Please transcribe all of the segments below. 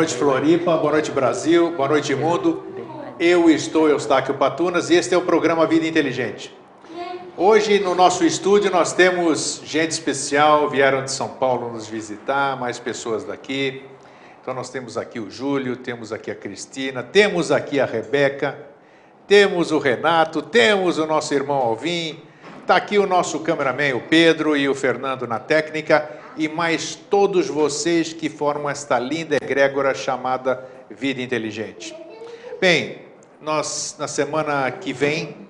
Boa noite, Floripa. Boa noite, Brasil. Boa noite, mundo. Eu estou Eustáquio Patunas e este é o programa Vida Inteligente. Hoje no nosso estúdio nós temos gente especial, vieram de São Paulo nos visitar, mais pessoas daqui. Então nós temos aqui o Júlio, temos aqui a Cristina, temos aqui a Rebeca, temos o Renato, temos o nosso irmão Alvim, está aqui o nosso cameraman, o Pedro e o Fernando na técnica e mais todos vocês que formam esta linda egrégora chamada Vida Inteligente. Bem, nós na semana que vem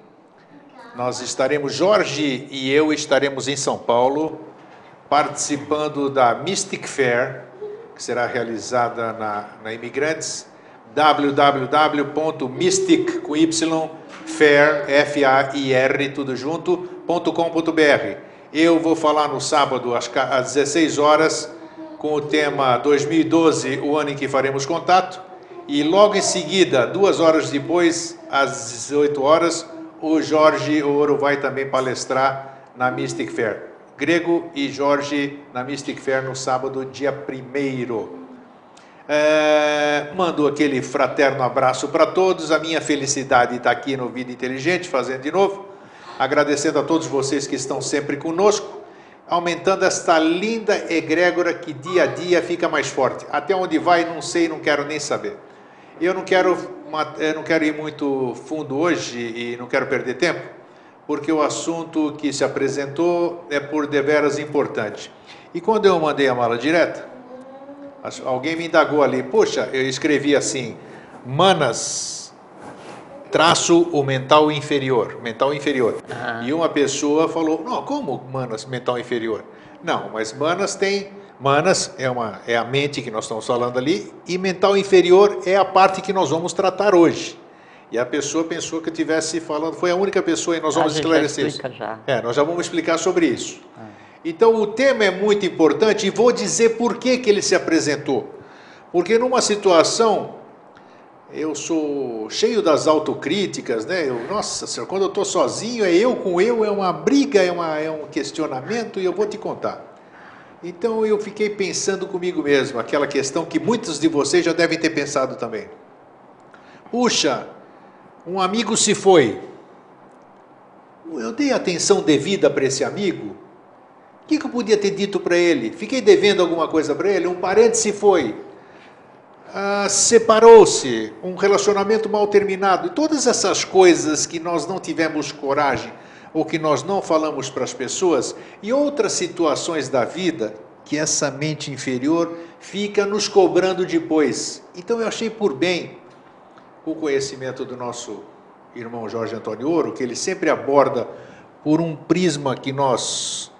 nós estaremos Jorge e eu estaremos em São Paulo participando da Mystic Fair que será realizada na, na Imigrantes www.mystic f a i r tudo junto.com.br. Eu vou falar no sábado às 16 horas com o tema 2012, o ano em que faremos contato e logo em seguida, duas horas depois, às 18 horas, o Jorge Ouro vai também palestrar na Mystic Fair. Grego e Jorge na Mystic Fair no sábado, dia 1 é, mando aquele fraterno abraço para todos. A minha felicidade está aqui no Vida Inteligente, fazendo de novo. Agradecendo a todos vocês que estão sempre conosco, aumentando esta linda egrégora que dia a dia fica mais forte. Até onde vai, não sei, não quero nem saber. Eu não quero, eu não quero ir muito fundo hoje e não quero perder tempo, porque o assunto que se apresentou é por deveras importante. E quando eu mandei a mala direta, alguém me indagou ali, poxa, eu escrevi assim, manas, traço o mental inferior, mental inferior. Ah. E uma pessoa falou, não, como manas, mental inferior? Não, mas manas tem Manas é, uma, é a mente que nós estamos falando ali, e mental inferior é a parte que nós vamos tratar hoje. E a pessoa pensou que eu estivesse falando, foi a única pessoa e nós vamos esclarecer isso. Já. É, nós já vamos explicar sobre isso. Ah. Então o tema é muito importante e vou dizer por que, que ele se apresentou. Porque numa situação, eu sou cheio das autocríticas, né? Eu, nossa senhora, quando eu estou sozinho, é eu com eu, é uma briga, é, uma, é um questionamento e eu vou te contar. Então eu fiquei pensando comigo mesmo, aquela questão que muitos de vocês já devem ter pensado também. Puxa, um amigo se foi. Eu dei atenção devida para esse amigo? O que, eu podia ter dito para ele? Fiquei devendo alguma coisa para ele? Um parente se foi. Ah, Separou-se, um relacionamento mal terminado. E todas essas coisas que nós não tivemos coragem ou que nós não falamos para as pessoas, e outras situações da vida que essa mente inferior fica nos cobrando depois. Então eu achei por bem o conhecimento do nosso irmão Jorge Antônio Ouro, que ele sempre aborda por um prisma que nós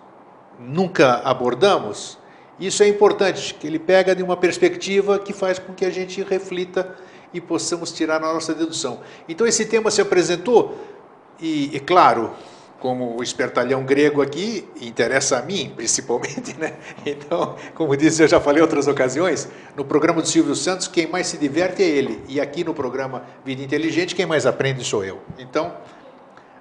nunca abordamos. Isso é importante, que ele pega de uma perspectiva que faz com que a gente reflita e possamos tirar a nossa dedução. Então esse tema se apresentou e, e claro, como o espertalhão grego aqui, interessa a mim, principalmente, né? Então, como disse, eu já falei outras ocasiões, no programa do Silvio Santos, quem mais se diverte é ele. E aqui no programa Vida Inteligente, quem mais aprende sou eu. Então,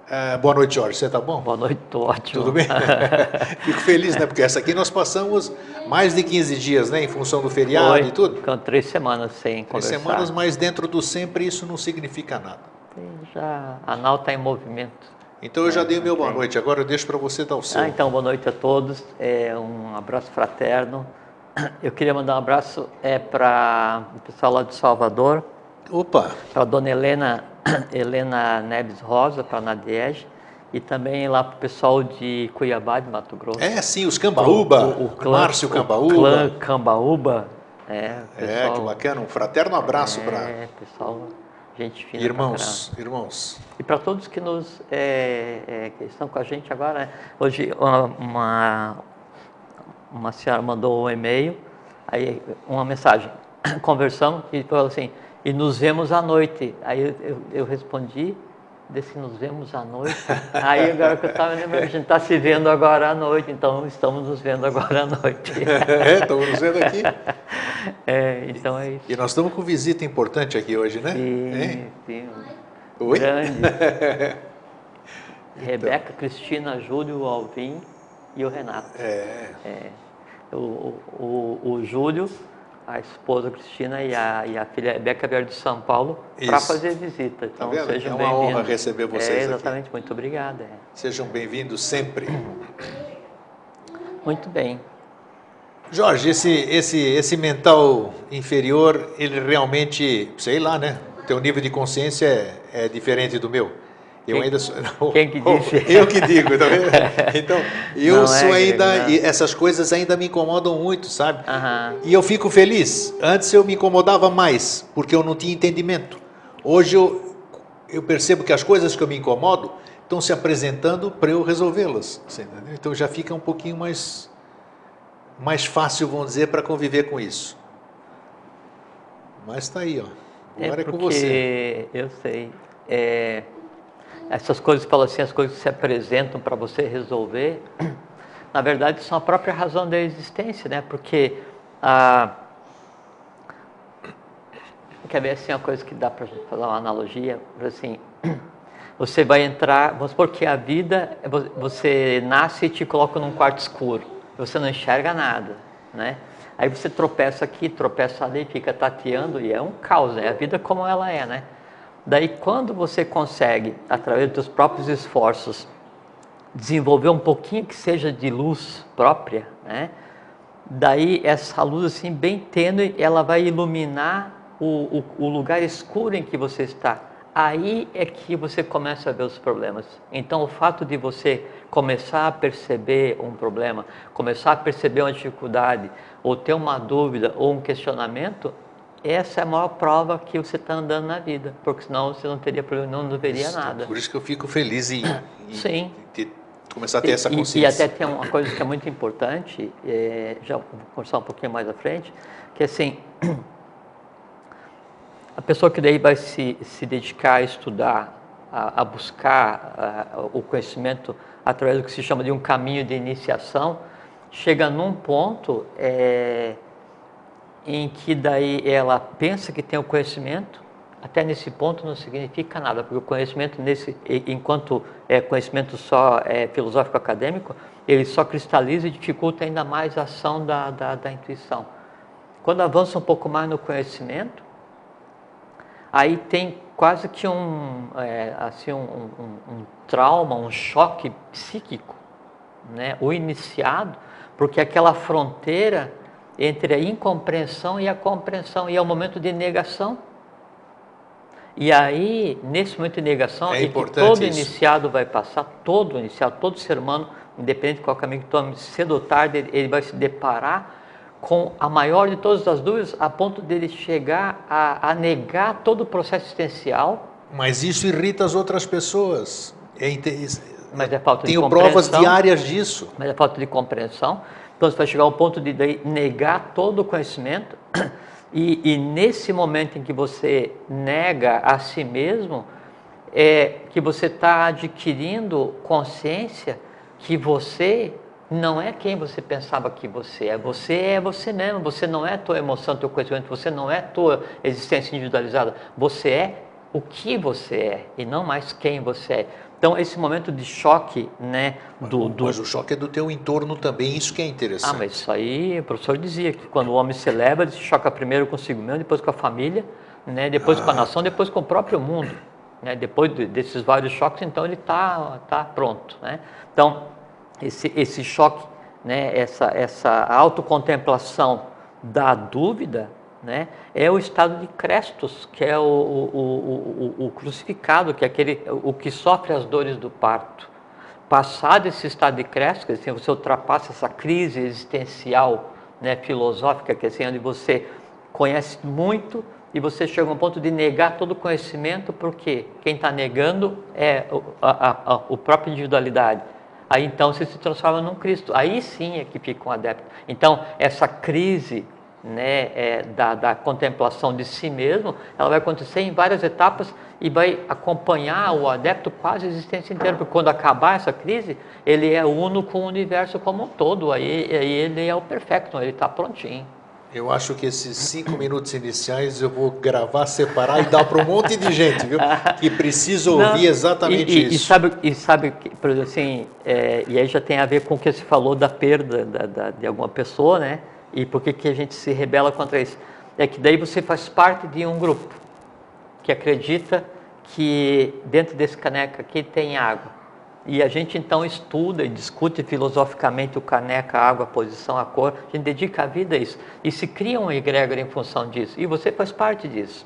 uh, boa noite, Jorge. Você está bom? Boa noite, estou ótimo. Tudo bem? Fico feliz, né? Porque essa aqui nós passamos mais de 15 dias, né? Em função do feriado Foi, e tudo. Ficam três semanas sem conversar. Três semanas, mas dentro do sempre isso não significa nada. Já, a nau está em movimento. Então eu já dei o meu boa noite, agora eu deixo para você dar o seu. Ah, então, boa noite a todos, é, um abraço fraterno. Eu queria mandar um abraço é, para o pessoal lá de Salvador. Opa! Para a dona Helena, Helena Neves Rosa, para a Nadiege. E também lá para o pessoal de Cuiabá, de Mato Grosso. É, sim, os Cambaúba, o, o, o clã, Márcio Cambaúba. O clã Cambaúba. É, pessoal, é, que bacana, um fraterno abraço é, para... É, pessoal gente fina. Irmãos, irmãos. E para todos que nos é, é, que estão com a gente agora, né? hoje uma, uma senhora mandou um e-mail, aí uma mensagem, conversão, e falou assim, e nos vemos à noite. Aí eu, eu, eu respondi, desse nos vemos à noite. Aí agora que eu estava lembrando, a gente está se vendo agora à noite, então estamos nos vendo agora à noite. é, estamos nos vendo aqui. É, então é isso. E nós estamos com visita importante aqui hoje, né? Sim, sim. Oi? Grande. Rebeca, Cristina, Júlio, Alvim e o Renato. É. é. O, o, o Júlio a esposa Cristina e a, e a filha Rebeca vieram de São Paulo para fazer visita. Tá Então vendo? sejam É uma honra receber vocês É, aqui. exatamente, muito obrigado. é. Sejam bem-vindos sempre. Muito bem. Jorge, esse, esse, esse mental inferior, ele realmente, sei lá, né? O teu nível de consciência é, é diferente do meu. Eu Quem- ainda sou. quem que disse? Eu que digo, tá vendo? Então, eu Não é, sou ainda. Não. e essas coisas ainda me incomodam muito, sabe? Aham. E eu fico feliz. Antes eu me incomodava mais, porque eu não tinha entendimento. Hoje eu, eu percebo que as coisas que eu me incomodo estão se apresentando para eu resolvê-las. Então já fica um pouquinho mais, mais fácil, vamos dizer, para conviver com isso. Mas está aí, ó. Agora é, porque com você. eu sei. é, essas coisas, falo assim, as coisas que se apresentam para você resolver, na verdade são a própria razão da existência, né? Porque a quer ver assim uma coisa que dá para fazer uma analogia, assim, você vai entrar, vamos supor que a vida, vo- você nasce e te coloca num quarto escuro, você não enxerga nada, né? Aí você tropeça aqui, tropeça ali, fica tateando e é um caos, né? A vida como ela é, né? Daí quando você consegue, através dos próprios esforços, desenvolver um pouquinho que seja de luz própria, né? Daí essa luz assim bem tênue, ela vai iluminar o, o, o lugar escuro em que você está. Aí é que você começa a ver os problemas. Então o fato de você começar a perceber um problema, começar a perceber uma dificuldade, ou ter uma dúvida ou um questionamento, essa é a maior prova que você está andando na vida, porque senão você não teria problema, não veria Isso, nada. Por isso que eu fico feliz em, em Sim. ter- começar a ter essa E- e, consciência. e até tem uma coisa que é muito importante, é, já vou conversar um pouquinho mais à frente, que assim, a pessoa que daí vai se, se dedicar a estudar, a, a buscar a- o conhecimento através do que se chama de um caminho de iniciação, chega num ponto é, em que daí ela pensa que tem o conhecimento, até nesse ponto não significa nada, porque o conhecimento nesse, enquanto é conhecimento só é, filosófico acadêmico, ele só cristaliza e dificulta ainda mais a ação da, da, da intuição. Quando avança um pouco mais no conhecimento, aí tem quase que um, é, assim, um, um- um trauma, um choque psíquico, né? o iniciado, porque aquela fronteira entre a incompreensão e a compreensão, e é o momento de negação. E aí, nesse momento de negação, É é que todo isso. iniciado vai passar, todo iniciado, todo ser humano, independente de qual caminho que tome, cedo ou tarde, ele- vai se deparar com a maior de todas as dúvidas, a ponto dele chegar a, a negar todo o processo existencial, Mas isso irrita as outras pessoas. É mas é falta de Tenho provas compreensão. diárias disso. mas é falta de compreensão. Então você vai chegar ao ponto de negar todo o conhecimento, e, e nesse momento em que você nega a si mesmo, é que você está adquirindo consciência que você não é quem você pensava que você é. Você é você mesmo. Você não é tua emoção, teu conhecimento. Você não é tua existência individualizada. Você é o que você é e não mais quem você é. Então esse momento de choque, né, do, do Mas o choque é do teu entorno também, isso que é interessante. ah, mas isso aí, o professor dizia que quando o homem se eleva, ele se choca primeiro consigo mesmo, depois com a família, né, depois com a nação, depois com o próprio mundo. Né, depois de- desses vários choques, então ele está tá pronto. Né? Então, esse, esse choque, né, essa, essa autocontemplação da dúvida, né, é o estado de Crestos, que é o, o, o, o- crucificado, que é aquele, o que sofre as dores do parto. Passado esse estado de Crestos, dizer, você ultrapassa essa crise existencial, né, filosófica, que é assim, onde você conhece muito e você chega a um ponto de negar todo o conhecimento, porque quem está negando é o, a, a- a- o próprio individualidade. Aí então você se transforma num Cristo. Aí sim é que fica um adepto. Então, essa crise né, é, da, da contemplação de si mesmo, ela vai acontecer em várias etapas e vai acompanhar o adepto quase a existência inteira, porque quando acabar essa crise, ele é uno com o universo como um todo, aí, aí ele é o perfeito, ele está prontinho. Eu acho que esses cinco minutos iniciais eu vou gravar, separar e dar para um monte de gente, viu? Que precisa ouvir Não, exatamente e, e- isso. E sabe, e sabe que, por exemplo, assim, é, e aí já tem a ver com o que você falou da perda da- da- de alguma pessoa, né? E por que, que a gente se rebela contra isso? É que daí você faz parte de um grupo que acredita que dentro desse caneca aqui tem água. E a gente então estuda e discute filosoficamente o caneca, a água, a posição, a cor. A gente dedica a vida a isso. E se cria um egrégor em função disso. E você faz parte disso.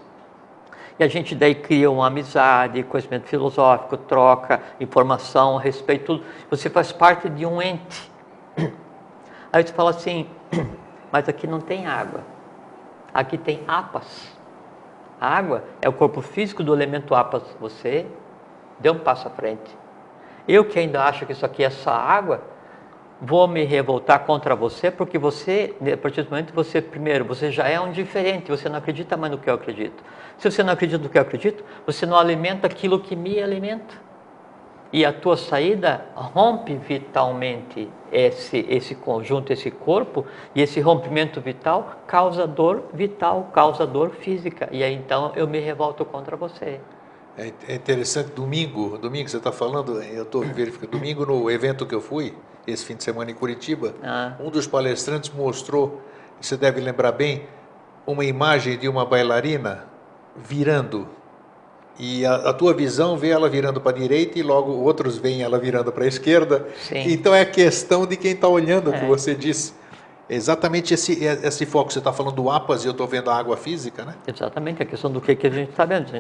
E a gente daí cria uma amizade, conhecimento filosófico, troca informação, respeito, tudo. Você faz parte de um ente. Aí você fala assim, mas aqui não tem água. Aqui tem apas. A água é o corpo físico do elemento apas. Você deu um passo à frente. Eu que ainda acho que isso aqui é só água, vou me revoltar contra você, porque você, a partir do momento você, primeiro, você já é um diferente, você não acredita mais no que eu acredito. Se você não acredita no que eu acredito, você não alimenta aquilo que me alimenta. E a tua saída rompe vitalmente esse, esse conjunto, esse corpo, e esse rompimento vital causa dor vital, causa dor física. E aí então eu me revolto contra você. É, é interessante, domingo, domingo você está falando, eu estou verificando, domingo no evento que eu fui, esse fim de semana em Curitiba, ah. um dos palestrantes mostrou, você deve lembrar bem, uma imagem de uma bailarina virando. E a, a tua visão vê ela virando para a direita e logo outros veem ela virando para a esquerda. Sim. Então é questão de quem está olhando o é. que você disse. Exatamente esse, esse foco. Você está falando do APAS e eu estou vendo a água física, né? Exatamente, a questão do que, que a gente está vendo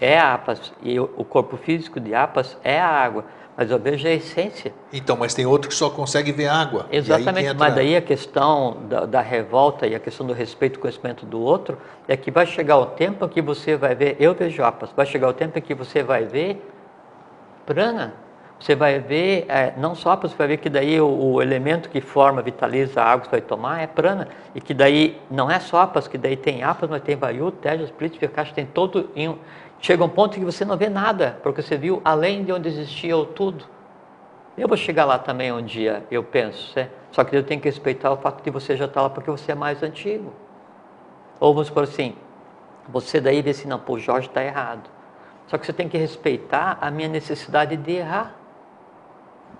é APAS e o corpo físico de APAS é a água, mas eu vejo a essência. Então, mas tem outro que só consegue ver água. Exatamente, entra... mas daí a questão da, da, revolta e a questão do respeito e conhecimento do outro é que vai chegar o tempo que você vai ver, eu vejo APAS, vai chegar o tempo que você vai ver prana. Você vai ver, é, não só você vai ver que daí o, o, elemento que forma, vitaliza a água que você vai tomar é prana, e que daí não é só apas, que daí tem apas, mas tem vayu, tejas, prit, caixa, tem todo em, Chega um ponto que você não vê nada, porque você viu além de onde existia o tudo. Eu vou chegar lá também um dia, eu penso. Né? Só que eu tenho que respeitar o fato de você já estar tá lá porque você é mais antigo. Ou vamos por assim, você daí vê assim, não, pô, o Jorge está errado. Só que você tem que respeitar a minha necessidade de errar.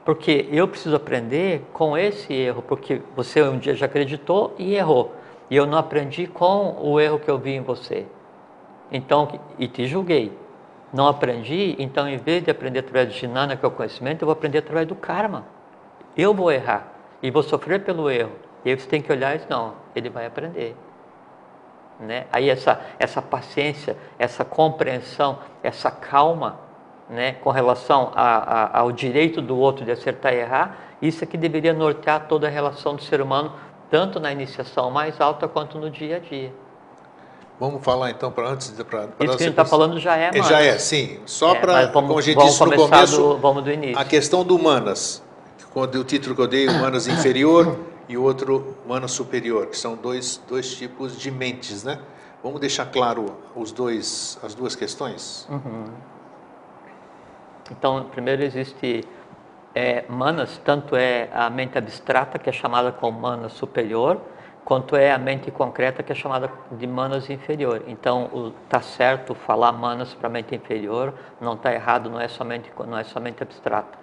Porque eu preciso aprender com esse erro, porque você um dia já acreditou e errou. E eu não aprendi com o erro que eu vi em você. Então, e te julguei. Não aprendi, então em vez de aprender através do Jnana, que é o conhecimento, eu vou aprender através do karma. Eu vou errar e vou sofrer pelo erro. E aí você tem que olhar e não, ele vai aprender. Né? Aí essa, essa paciência, essa compreensão, essa calma né, com relação a, a, ao direito do outro de acertar e errar, isso é que deveria nortear toda a relação do ser humano, tanto na iniciação mais alta quanto no dia a dia. Vamos falar então para antes de para Isso que a gente está falando já é, Manas. Já é, sim. Só é, para como a gente vamos disse no começo, do, vamos do início. a questão do Manas, quando o título que eu dei, o Manas inferior e o outro Manas superior, que são dois dois tipos de mentes, né? Vamos deixar claro os dois as duas questões. Uhum. Então, primeiro existe é, Manas, tanto é a mente abstrata que é chamada como Manas superior quanto é a mente concreta que é chamada de manas inferior. Então, está certo falar manas para mente inferior, não está errado, não é somente não é somente abstrato.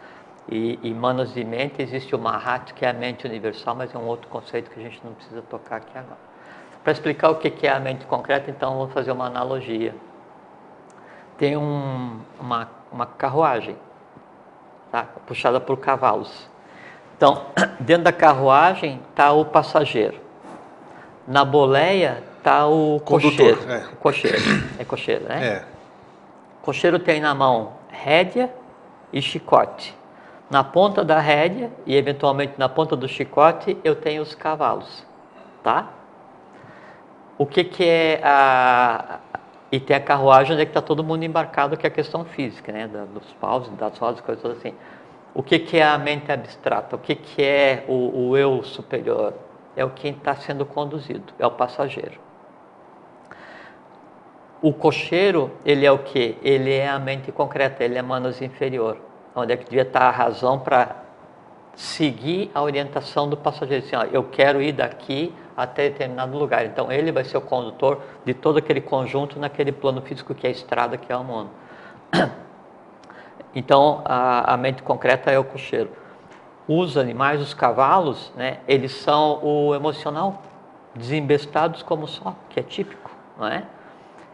E, e manas de mente existe o mahat, que é a mente universal, mas é um outro conceito que a gente não precisa tocar aqui agora. Para explicar o que é a mente concreta, então vou fazer uma analogia. Tem um, uma, uma carruagem, tá? puxada por cavalos. Então, dentro da carruagem está o passageiro na boleia tá o Condutor, cocheiro. É. Cocheiro. É cocheiro, né? É. Cocheiro tem na mão rédea e chicote. Na ponta da rédea e eventualmente na ponta do chicote eu tenho os cavalos, tá? O que que é a e tem a carruagem onde é que está todo mundo embarcado, que é a questão física, né? dos paus, das rodas, coisas assim. O que que é a mente abstrata? O que que é o, o eu superior? É o quem está sendo conduzido, é o passageiro. O cocheiro, ele é o que? Ele é a mente concreta, ele é manos inferior, onde é que devia estar a razão para seguir a orientação do passageiro. Assim, ó, eu quero ir daqui até determinado lugar. Então, ele vai ser o condutor de todo aquele conjunto naquele plano físico que é a estrada, que é o mundo. Então, a, a mente concreta é o cocheiro. Os animais, os cavalos, né, eles são o emocional, desembestados como só, que é típico, não é?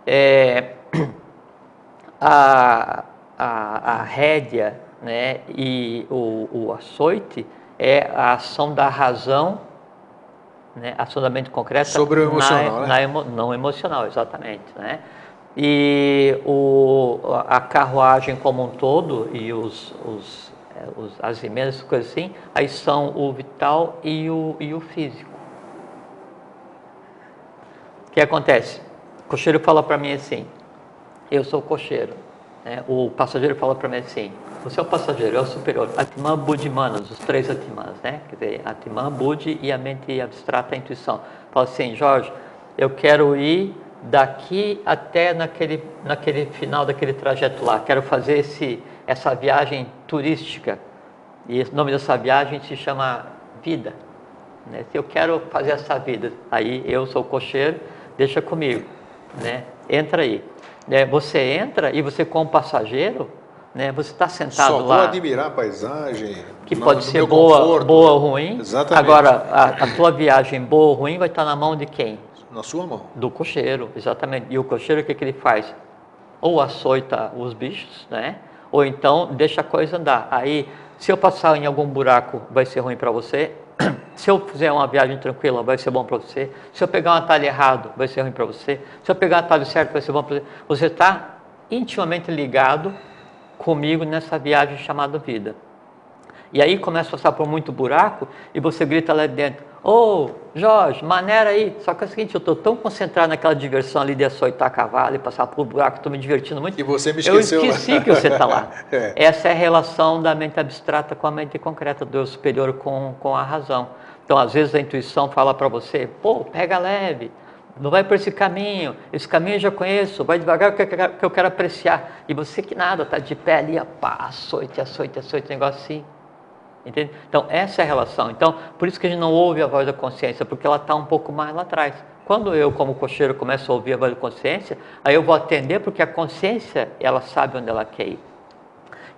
é a, a, a rédea né, e o, o açoite é a ação da razão, né, ação da mente concreta sobre o emocional, na, né? na emo, não emocional, exatamente, né? E o, a carruagem como um todo e os, os, os as emendas, coisas assim, aí são o vital e o, e o físico. O que acontece? O cocheiro fala para mim assim, eu sou cocheiro. Né? O passageiro fala para mim assim, você é o passageiro, é o superior. Atman, Budi, Manas, os três Atmans, né? Quer dizer, Atman, Budi e a mente abstrata, a intuição. Fala assim, Jorge, eu quero ir daqui até naquele, naquele final daquele trajeto lá. Quero fazer esse, essa viagem turística. E o nome dessa viagem se chama vida. Né? Se eu quero fazer essa vida, aí eu sou cocheiro, deixa comigo. Né? Entra aí. Né? Você entra e você como passageiro, né? você está sentado Só lá. vou admirar a paisagem. Que pode ser boa, conforto. boa ou ruim. Exatamente. Agora, a, a tua viagem boa ou ruim vai estar na mão de quem? Na sua mão. Do cocheiro, exatamente. E o cocheiro, o que, que ele faz? Ou açoita os bichos, né? Ou então deixa a coisa andar. Aí, se eu passar em algum buraco, vai ser ruim para você. Se eu fizer uma viagem tranquila, vai ser bom para você. Se eu pegar um atalho errado, vai ser ruim para você. Se eu pegar um atalho certo, vai ser bom para você. Você está intimamente ligado comigo nessa viagem chamada vida. E aí começa a passar por muito buraco e você grita lá dentro: Ô Jorge, maneira aí. Só que é o seguinte: eu estou tão concentrado naquela diversão ali de açoitar cavalo e passar por buraco, estou me divertindo muito. Que você me eu esqueceu lá. esqueci que você está lá. É. Essa é a relação da mente abstrata com a mente concreta, do eu superior com, com a razão. Então, às vezes, a intuição fala para você: pô, pega leve. Não vai por esse caminho, esse caminho eu já conheço, vai devagar que eu quero, que eu quero apreciar. E você que nada, está de pé ali, pá, açoite, açoite, açoite, negócio assim. Entende? Então, essa é a relação. Então, por isso que a gente não ouve a voz da consciência, porque ela está um pouco mais lá atrás. Quando eu, como cocheiro, começo a ouvir a voz da consciência, aí eu vou atender, porque a consciência, ela sabe onde ela quer ir.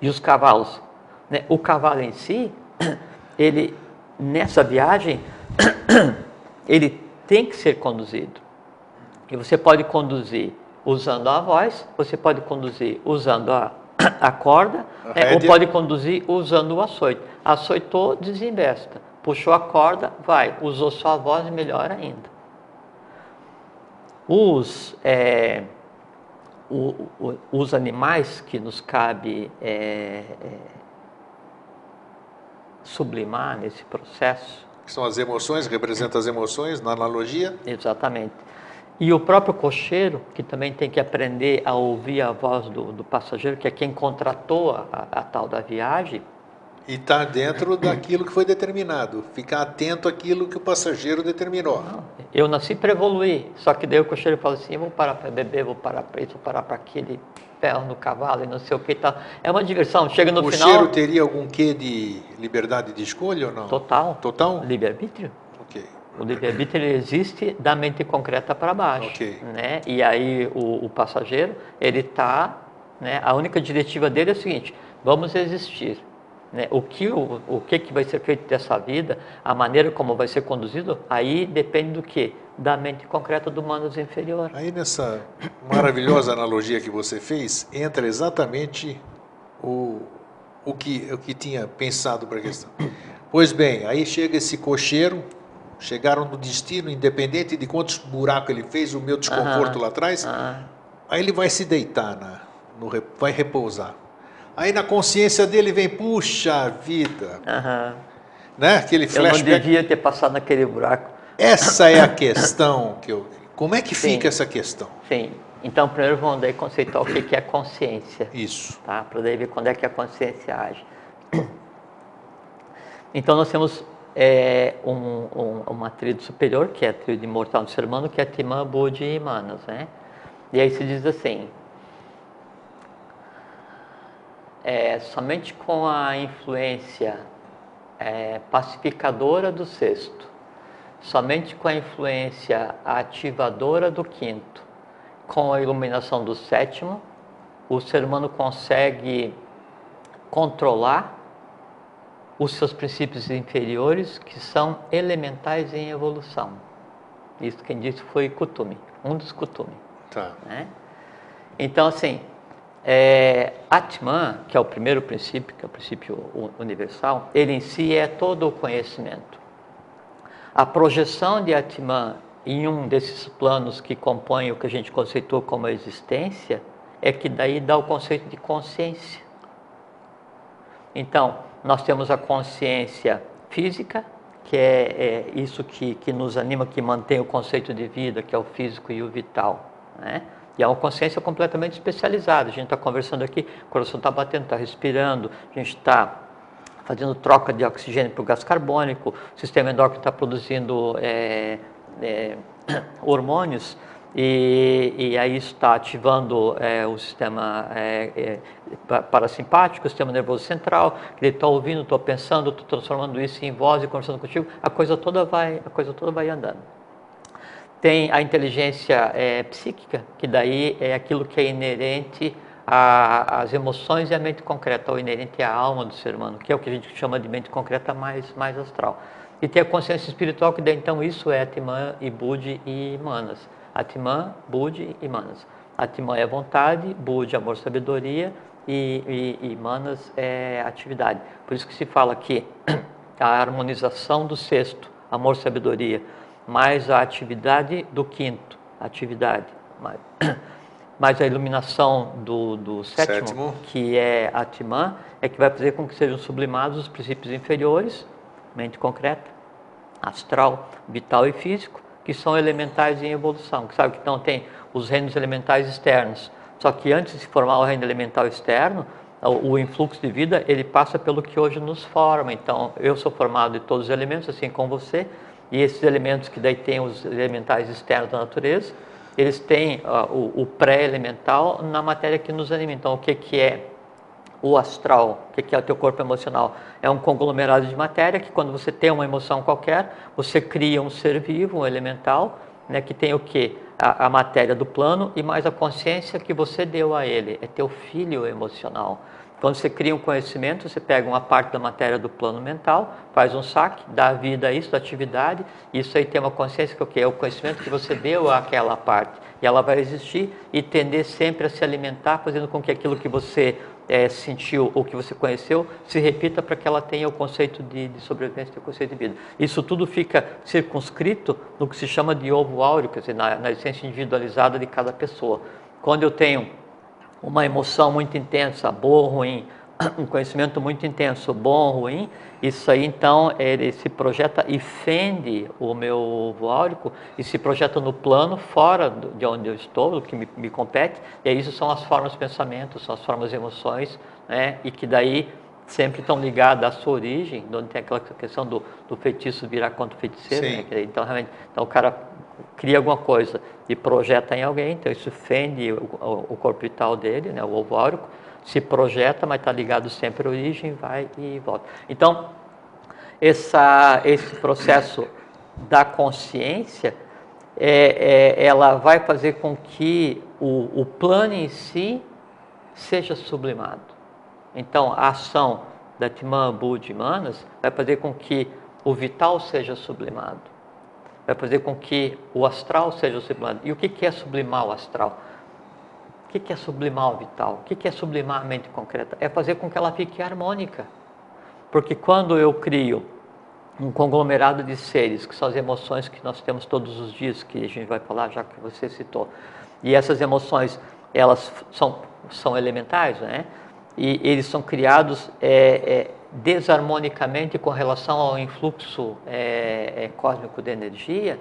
E os cavalos? né? O cavalo em si, ele, nessa viagem, ele tem que ser conduzido. E você pode conduzir usando a voz, você pode conduzir usando a, a corda, né, ou pode conduzir usando o açoite. Açoitou, desinvesta. Puxou a corda, vai. Usou só a voz, melhor ainda. Os, é, o- o- os animais que nos cabe é, é, sublimar nesse processo, Que são as emoções, representa as emoções na analogia. Exatamente. E o próprio cocheiro, que também tem que aprender a ouvir a voz do, do passageiro, que é quem contratou a, a- tal da viagem, E está dentro daquilo que foi determinado. Ficar atento àquilo que o passageiro determinou. eu nasci para evoluir, só que daí o cocheiro fala assim, eu vou parar para beber, vou parar para isso, vou parar para aquele ferro no cavalo e não sei o que tal. É uma diversão, chega no o final... cheiro teria algum quê de liberdade de escolha ou não? Total. Total? Livre-arbítrio. O livre-arbítrio ele existe da mente concreta para baixo, Ok. né? E aí o, o passageiro ele está, né? A única diretiva dele é o seguinte: vamos existir, né? O que o, o que que vai ser feito dessa vida, a maneira como vai ser conduzido, aí depende do que da mente concreta do manos inferior. Aí nessa maravilhosa analogia que você fez, entra exatamente o, o, que, o que tinha pensado para a questão. Pois bem, aí chega esse cocheiro, chegaram no destino, independente de quantos buracos ele fez, o meu desconforto lá atrás, aí ele vai se deitar, na, no, vai repousar. Aí na consciência dele vem, puxa vida, aham. né? Aquele Eu não flashback. devia ter passado naquele buraco. Essa é a questão que eu. Como é que Sim. fica essa questão? Sim. Então primeiro vamos daí conceituar o que que é consciência. Isso. tá? Para daí ver quando é que a consciência age. Então nós temos é, um, um, uma tríade superior, que é a tríade imortal do ser humano, que é Timã, Budi e Manas, né? E aí se diz assim, é, somente com a influência é, pacificadora do sexto, somente com a influência ativadora do quinto, com a iluminação do sétimo, o ser humano consegue controlar os seus princípios inferiores, que são elementais em evolução. Isso quem disse foi Kutumi, um dos Kutumi. Tá. Né? Então, assim, é, Atman, que é o primeiro princípio, que é o princípio universal, ele em si é todo o conhecimento. A projeção de Atman em um desses planos que compõem o que a gente conceitou como a existência, é que daí dá o conceito de consciência. Então, nós temos a consciência física, que é, é, isso que, que nos anima, que mantém o conceito de vida, que é o físico e o vital. Né? E é uma consciência completamente especializada. A gente está conversando aqui, o coração está batendo, está respirando, a gente está fazendo troca de oxigênio para o gás carbônico, o sistema endócrino está produzindo é, é, hormônios e, e aí está ativando é, o sistema é, é, parasimpático, o sistema nervoso central, ele está ouvindo, estou pensando, estou transformando isso em voz e conversando contigo, a coisa toda vai, a coisa toda vai andando. Tem a inteligência é, psíquica, que daí é aquilo que é inerente às emoções e à mente concreta, ou inerente à alma do ser humano, que é o que a gente chama de mente concreta mais, mais astral. E tem a consciência espiritual, que daí então isso é Atman e Budi e Manas. Atman, Budi e Manas. Atman é vontade, Budi é amor, sabedoria e, e, e Manas é atividade. Por isso que se fala que a harmonização do sexto, amor, sabedoria, mais a atividade do quinto, atividade, mais, mais a iluminação do, do sétimo, sétimo, que é Atman, é que vai fazer com que sejam sublimados os princípios inferiores, mente concreta, astral, vital e físico, que são elementais em evolução, que sabe que então tem os reinos elementais externos. Só que antes de se formar o reino elemental externo, o influxo de vida ele passa pelo que hoje nos forma. Então, eu sou formado de todos os elementos, assim como você, e esses elementos que daí tem os elementais externos da natureza, eles têm uh, o, o pré-elemental na matéria que nos anima. Então, o que, que é o astral, que é o teu corpo emocional? É um conglomerado de matéria que quando você tem uma emoção qualquer, você cria um ser vivo, um elemental, né, que tem o que? A, a, matéria do plano e mais a consciência que você deu a ele, é teu filho emocional. Quando você cria um conhecimento, você pega uma parte da matéria do plano mental, faz um saque, dá vida a isso, da atividade, isso aí tem uma consciência que é o que? É o conhecimento que você deu àquela parte. E ela vai existir e tender sempre a se alimentar, fazendo com que aquilo que você é, sentiu ou que você conheceu se repita para que ela tenha o conceito de, de sobrevivência e o conceito de vida. Isso tudo fica circunscrito no que se chama de ovo áureo, quer dizer, na, na essência individualizada de cada pessoa. Quando eu tenho uma emoção muito intensa, boa ou ruim, um conhecimento muito intenso, bom ruim, isso aí então ele se projeta e fende o meu ovo áurico e se projeta no plano fora de onde eu estou, do que me, me compete, e aí isso são as formas de pensamento, são as formas de emoções, né, e que daí sempre estão ligadas à sua origem, onde tem aquela questão do, do feitiço virar contra o feiticeiro, né? então realmente, então o cara cria alguma coisa e projeta em alguém, então isso fende o, o, o corpo vital dele, né, o ovo áurico, se projeta, mas está ligado sempre à origem, vai e volta. Então, essa, esse processo da consciência, é, é, ela vai fazer com que o, o plano em si seja sublimado. Então, a ação da Timã Budi Manas vai fazer com que o vital seja sublimado. Vai fazer com que o astral seja sublimado. E o que é sublimar o astral? O que é sublimar o vital? O que é sublimar a mente concreta? É fazer com que ela fique harmônica. Porque quando eu crio um conglomerado de seres, que são as emoções que nós temos todos os dias, que a gente vai falar já que você citou, e essas emoções, elas são, são elementais, né? E eles são criados é, é, desarmonicamente com relação ao influxo é, é cósmico de energia,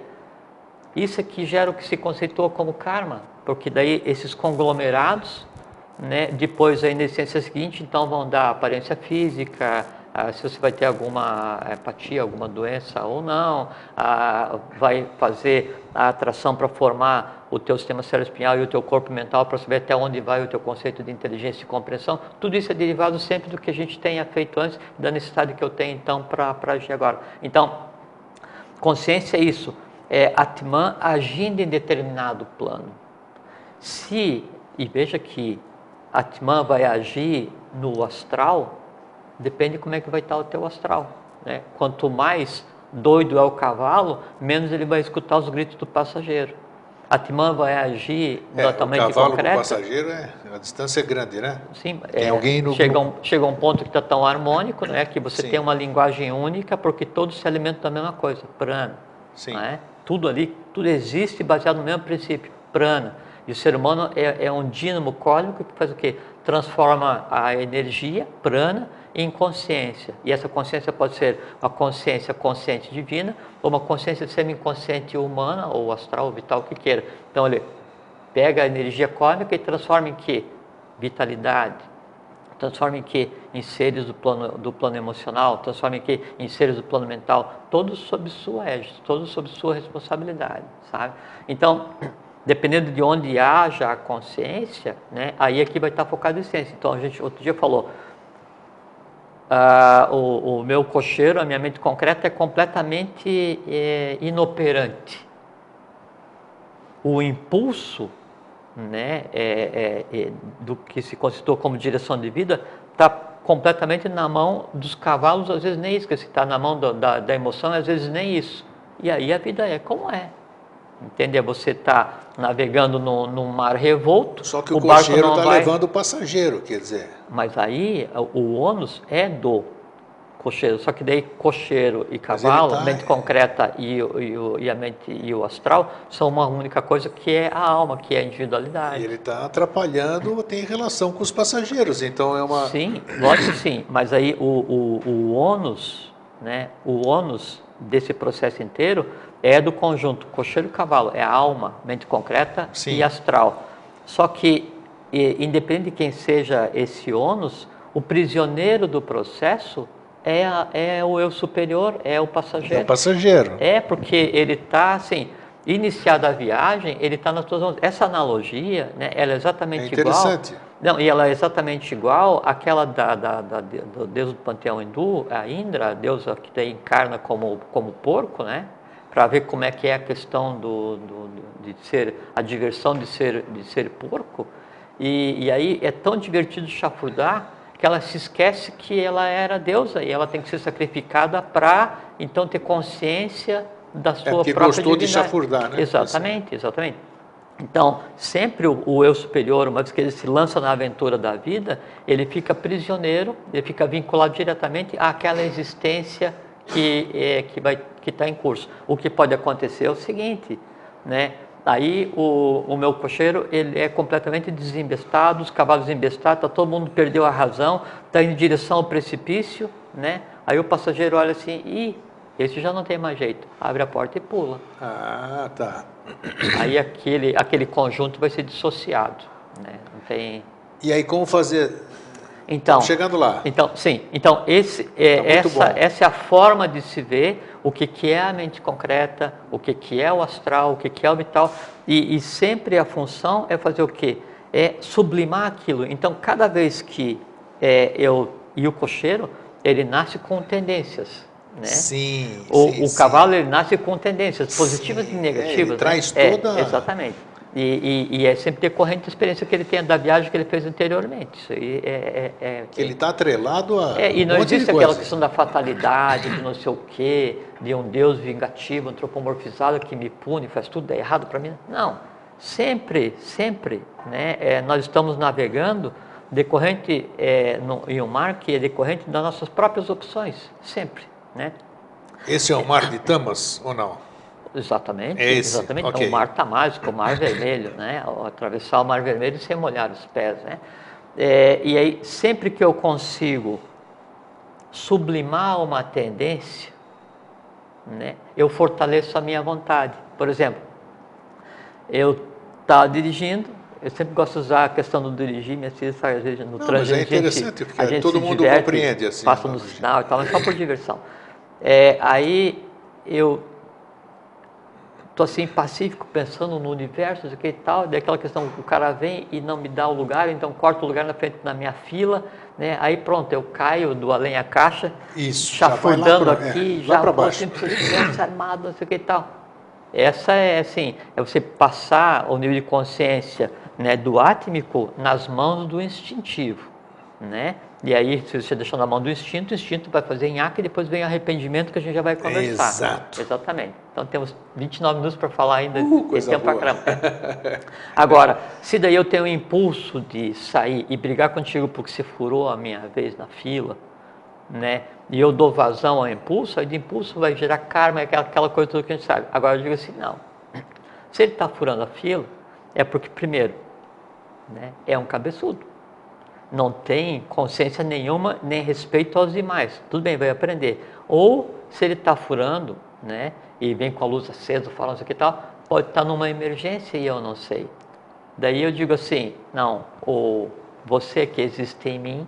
isso é que gera o que se conceitua como karma porque daí esses conglomerados, né, depois aí na essência seguinte, então vão dar aparência física, ah, se você vai ter alguma apatia, alguma doença ou não, ah, vai fazer a atração para formar o teu sistema cerebroespinhal e o teu corpo mental para saber até onde vai o teu conceito de inteligência e compreensão. Tudo isso é derivado sempre do que a gente tenha feito antes, da necessidade que eu tenho então para agir agora. Então, consciência é isso, é Atman agindo em determinado plano. Se, e veja que Atman vai agir no astral, Depende como é que vai estar o teu astral. Né? Quanto mais doido é o cavalo, menos ele vai escutar os gritos do passageiro. A timã vai agir é, totalmente o cavalo concreto. Com o passageiro, é, a distância é grande, né? Sim, tem é, alguém no chega, um, chega um ponto que está tão harmônico, né, que você Sim. tem uma linguagem única, porque todos se alimentam da mesma coisa, prana. Sim. Né? Tudo ali, tudo existe baseado no mesmo princípio, prana. E o ser humano é, é um dínamo cósmico que faz o quê? Transforma a energia, prana, em consciência. E essa consciência pode ser uma consciência consciente divina ou uma consciência semi-inconsciente humana ou astral, vital, o que queira. Então ele pega a energia cósmica e transforma em quê? Vitalidade. Transforma em quê? Em seres do plano, do plano emocional, transforma em quê? Em seres do plano mental, todos sob sua égide, todos sob sua responsabilidade, sabe? Então, dependendo de onde haja a consciência, né, aí aqui vai estar focado em ciência. Então, a gente outro dia falou, ah, o, o, meu cocheiro, a minha mente concreta é completamente é, inoperante. O impulso né, é, é, é do que se considerou como direção de vida está completamente na mão dos cavalos, às vezes nem isso, que está na mão do, da, da emoção, às vezes nem isso. E aí a vida é como é. Entendeu? Você está navegando no, num mar revolto. Só que o, o cocheiro está vai... levando o passageiro, quer dizer. Mas aí o ônus é do cocheiro. Só que daí cocheiro e cavalo, tá... mente concreta e, e, e, a mente e o astral são uma única coisa que é a alma, que é a individualidade. E ele está atrapalhando, tem relação com os passageiros, então é uma. Sim, lógico que sim. Mas aí o, o, o ônus, né? O ônus desse processo inteiro é do conjunto cocheiro e cavalo, é a alma, mente concreta Sim. e astral. Só que, independente de quem seja esse ônus, o prisioneiro do processo é, a, é o eu superior, é o passageiro. É o passageiro. É, porque ele está assim, iniciada a viagem, ele está nas suas mãos. Essa analogia, né, ela é exatamente é interessante. igual. Não, e ela é exatamente igual àquela da, da, da, do deus do panteão hindu, a Indra, a deusa que daí encarna como, como porco, né? Para ver como é que é a questão do, do, de ser, a diversão de ser, de ser porco. E, e aí é tão divertido chafurdar que ela se esquece que ela era deusa e ela tem que ser sacrificada para então ter consciência da sua é própria gostou divindade. de chafurdar, né? Exatamente, exatamente. Então, sempre o, o, eu superior, uma vez que ele se lança na aventura da vida, ele fica prisioneiro, ele fica vinculado diretamente àquela existência que é, que vai que está em curso. O que pode acontecer é o seguinte, né? Aí o, o meu cocheiro ele é completamente desembestado, os cavalos embestados, tá, todo mundo perdeu a razão, está em direção ao precipício, né? Aí o passageiro olha assim, e esse já não tem mais jeito, abre a porta e pula. Ah, tá. Aí aquele, aquele conjunto vai ser dissociado. Né? Não tem... E aí como fazer? Então, chegando lá. Então, sim. Então, esse, é, tá essa, essa é a forma de se ver o que, que é a mente concreta, o que, que é o astral, o que, que é o vital. E, e sempre a função é fazer o quê? É sublimar aquilo. Então, cada vez que é, eu e o cocheiro, ele nasce com tendências. Né? Sim, o, sim, o cavalo ele nasce com tendências positivas sim, e negativas. É, ele né? traz né? toda. É, exatamente. E, e, e, é sempre decorrente da experiência que ele tem da viagem que ele fez anteriormente. Isso aí é, é, é ele está atrelado a. É, e não um existe aquela questão da fatalidade, de não sei o quê, de um Deus vingativo, antropomorfizado que me pune, faz tudo errado para mim. Não. Sempre, sempre, né, é, nós estamos navegando decorrente é, no, em um mar que é decorrente das nossas próprias opções, sempre. Né? Esse é o mar de Tamas ou não? Exatamente, é esse? exatamente. Okay. Então, o mar está mágico, o mar vermelho, né? Atravessar o mar vermelho sem molhar os pés, né? É, e aí, sempre que eu consigo sublimar uma tendência, né? Eu fortaleço a minha vontade. Por exemplo, eu estava dirigindo, eu sempre gosto de usar a questão do dirigir, minha filha às vezes no Não, trânsito. Mas é interessante, porque a gente todo mundo diverte, compreende assim. Passa no sinal e tal, mas só por diversão. É, aí eu estou assim pacífico, pensando no universo, o que e tal, daí aquela questão, o cara vem e não me dá o lugar, então corta o lugar na frente da minha fila, né? Aí pronto, eu caio do além a caixa, Isso, chafurdando já aqui, é, já para baixo. assim, armado, não sei o que e tal. Essa é assim, é você passar o nível de consciência né, do átmico nas mãos do instintivo, né? E aí, se você deixar na mão do instinto, o instinto vai fazer nhaca e depois vem arrependimento que a gente já vai conversar. Exato. Exatamente. Então temos 29 minutos para falar ainda. Uh, coisa tempo caramba. Agora, se daí eu tenho o impulso de sair e brigar contigo porque você furou a minha vez na fila, né? E eu dou vazão ao impulso, aí de impulso vai gerar karma, aquela, aquela coisa toda que a gente sabe. Agora eu digo assim, não. Se ele está furando a fila, é porque, primeiro, né, é um cabeçudo. Não tem consciência nenhuma, nem respeito aos demais. Tudo bem, vai aprender. Ou, se ele está furando, né, e vem com a luz acesa, falando isso aqui e tal, pode estar numa emergência e eu não sei. Daí eu digo assim, não, o você que existe em mim,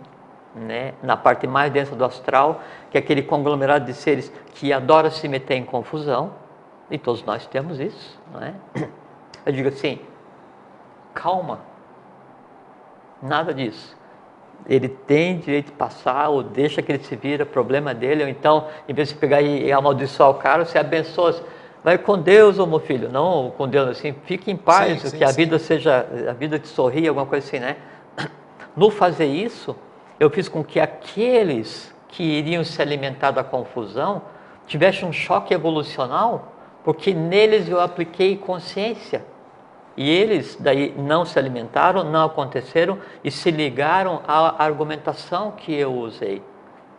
né, na parte mais densa do astral, que é aquele conglomerado de seres que adora se meter em confusão, e todos nós temos isso, não é? Eu digo assim, calma, nada disso. Ele tem direito de passar, ou deixa que ele se vira, problema dele, ou então, em vez de pegar e amaldiçoar o cara, você abençoa. Vai com Deus, ô meu filho, não com Deus assim, fique em paz, Sim, sim, que a sim. vida seja, a vida te sorria, alguma coisa assim, né? No fazer isso, eu fiz com que aqueles que iriam se alimentar da confusão tivessem um choque evolucional, porque neles eu apliquei consciência. E eles daí não se alimentaram, não aconteceram e se ligaram à argumentação que eu usei.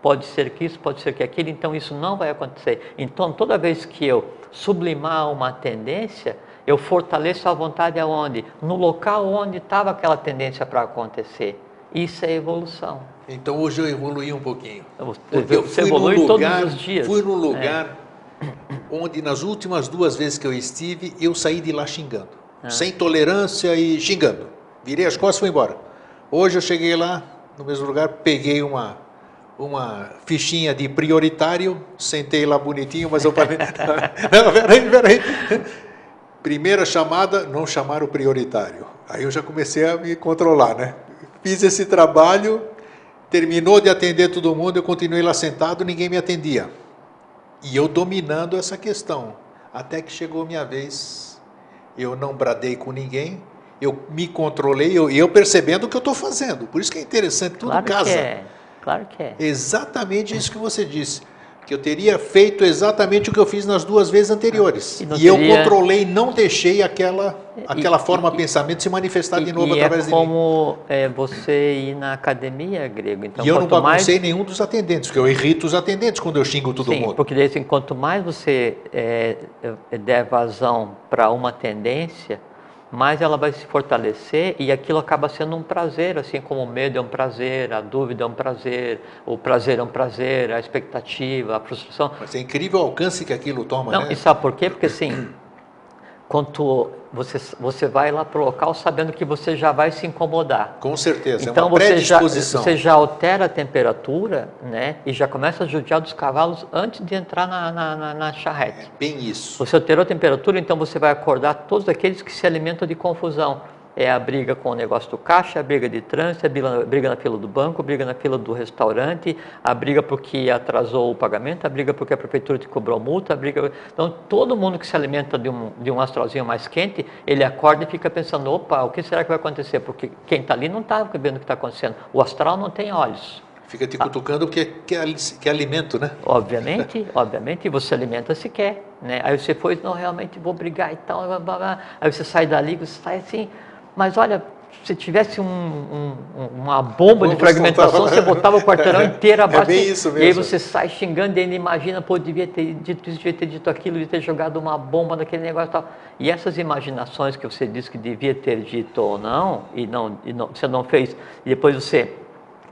Pode ser que isso, pode ser que aquilo, então isso não vai acontecer. Então, toda vez que eu sublimar uma tendência, eu fortaleço a vontade aonde? No local onde estava aquela tendência para acontecer. Isso é evolução. Então hoje eu evoluí um pouquinho. Porque eu você evolui lugar, todos os dias. Fui num É. lugar onde nas últimas duas vezes que eu estive, eu saí de lá xingando. Ah. Sem tolerância e xingando. Virei as costas e fui embora. Hoje eu cheguei lá, no mesmo lugar, peguei uma, uma fichinha de prioritário, sentei lá bonitinho, mas eu falei, não, peraí, peraí. Primeira chamada, não chamar o prioritário. Aí eu já comecei a me controlar, né? Fiz esse trabalho, terminou de atender todo mundo, eu continuei lá sentado, ninguém me atendia. E eu dominando essa questão. Até que chegou minha vez, eu não bradei com ninguém, eu me controlei, eu, eu percebendo o que eu estou fazendo. Por isso que é interessante, tudo Claro casa. que é. Claro que é. Exatamente isso que você disse. Que eu teria feito exatamente o que eu fiz nas duas vezes anteriores. E E, eu teria- controlei, não deixei aquela, aquela e- forma e- pensamento se manifestar de novo e através é de mim. como é, você ir na academia grego. Então, E eu não quanto mais baguncei nenhum dos atendentes, porque eu irrito os atendentes quando eu xingo todo Sim, mundo. porque daí, assim, quanto mais você é, é, der vazão para uma tendência, mais ela vai se fortalecer e aquilo acaba sendo um prazer, assim como o medo é um prazer, a dúvida é um prazer, o prazer é um prazer, a expectativa, a frustração. Mas é incrível o alcance que aquilo toma, Não, né? e sabe por quê? Porque assim, quando você, você vai lá para o local sabendo que você já vai se incomodar. Com certeza, é Então uma você já, predisposição. você já altera a temperatura, né? E já começa a judiar dos cavalos antes de entrar na, na, na, na charrete. Bem isso. Você alterou a temperatura, então você vai acordar todos aqueles que se alimentam de confusão. É a briga com o negócio do caixa, a briga de trânsito, a briga, na fila do banco, a briga na fila do restaurante, a briga porque atrasou o pagamento, a briga porque a prefeitura te cobrou multa, a briga... Então, todo mundo que se alimenta de um, de um astralzinho mais quente, ele acorda e fica pensando, opa, o que será que vai acontecer? Porque quem está ali não está vendo o que está acontecendo. O astral não tem olhos. Fica te cutucando porque que é, ali- que é alimento, né? Obviamente, obviamente, você alimenta se quer, né? Aí você foi, não, realmente vou brigar e tal, blá, blá, blá. aí você sai dali, você sai assim, mas olha, se tivesse um- um- um- uma bomba de Bomba fragmentação, você botava o quarteirão inteiro É abaixo. bem e- isso E aí mesmo. você sai xingando e ainda imagina, pô, devia ter dito isso, devia ter dito aquilo, devia ter jogado uma bomba naquele negócio e tal. E essas imaginações que você disse que devia ter dito ou não, e, não, e não, você não fez, e depois você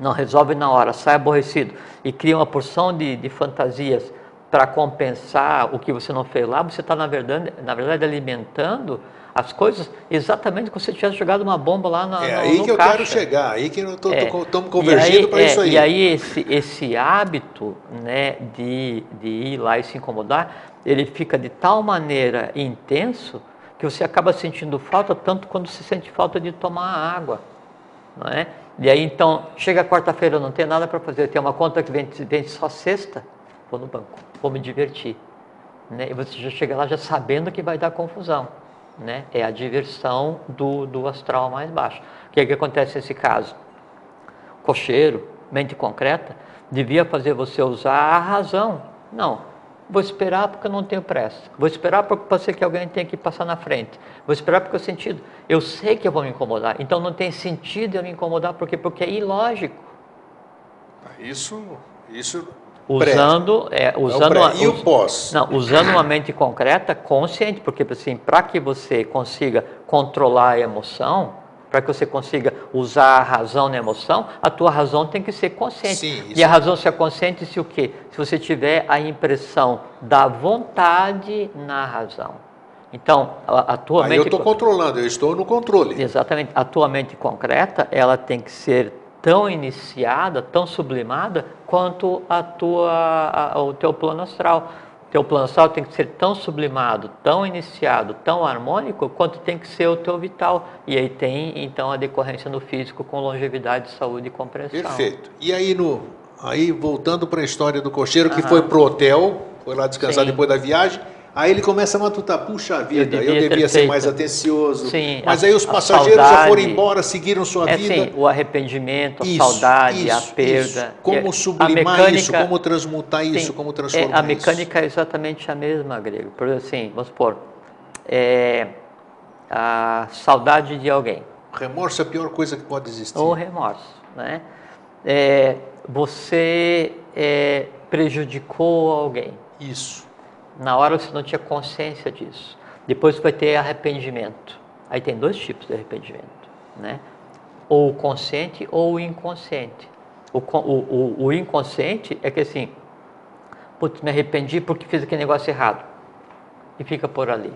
não resolve na hora, sai aborrecido e cria uma porção de, de fantasias para compensar o que você não fez lá, você está, na verdade, na verdade, alimentando as coisas exatamente como se tivesse jogado uma bomba lá na, É no, aí no que eu caixa. quero chegar, aí que estamos É. convergindo para é, isso aí. E aí esse, esse hábito né, de, de ir lá e se incomodar, ele fica de tal maneira intenso que você acaba sentindo falta tanto quando se sente falta de tomar água. Não é? E aí então, chega quarta-feira, eu não tenho nada para fazer, eu tenho uma conta que vem, vem só sexta, vou no banco, vou me divertir. Né? E você já chega lá já sabendo que vai dar confusão. Né? É a diversão do, do astral mais baixo. O que, é que acontece nesse caso? cocheiro, mente concreta, devia fazer você usar a razão. Não, vou esperar porque eu não tenho pressa. Vou esperar porque pode ser que alguém tenha que passar na frente. Vou esperar porque o sentido. Eu sei que eu vou me incomodar, então não tem sentido eu me incomodar porque porque é ilógico. Isso, isso usando é, usando é uma, e o pós. não usando uma mente concreta consciente porque assim para que você consiga controlar a emoção para que você consiga usar a razão na emoção a tua razão tem que ser consciente. Sim, e a razão ser consciente se o quê? Se você tiver a impressão da vontade na razão. Então a, a tua Aí mente eu estou controlando eu estou no controle. Exatamente. A tua mente concreta ela tem que ser tão iniciada, tão sublimada quanto a tua, a, o teu plano astral. O teu plano astral tem que ser tão sublimado, tão iniciado, tão harmônico quanto tem que ser o teu vital. E aí tem então a decorrência no físico com longevidade, saúde e compreensão. Perfeito. E aí no aí voltando para a história do cocheiro que foi pro hotel, foi lá descansar Sim. depois da viagem Aí ele começa a matutar, puxa vida, eu devia, eu devia ser feito. mais atencioso. Sim, Mas a, aí os passageiros já foram embora, seguiram sua é, vida. Sim, o arrependimento, a isso, saudade, isso, a perda. Isso. Como sublimar mecânica, isso, como transmutar sim, isso, como transformar é, A mecânica isso. é exatamente a mesma, Grego. Por assim, vamos supor, é, a saudade de alguém. Remorso é a pior coisa que pode existir. Ou remorso, né? É, você é, prejudicou alguém. Isso na hora você não tinha consciência disso. Depois vai ter arrependimento. Aí tem dois tipos de arrependimento, né? Ou o consciente ou o inconsciente. O, o, o, o inconsciente é que assim, putz, me arrependi porque fiz aquele negócio errado. E fica por ali.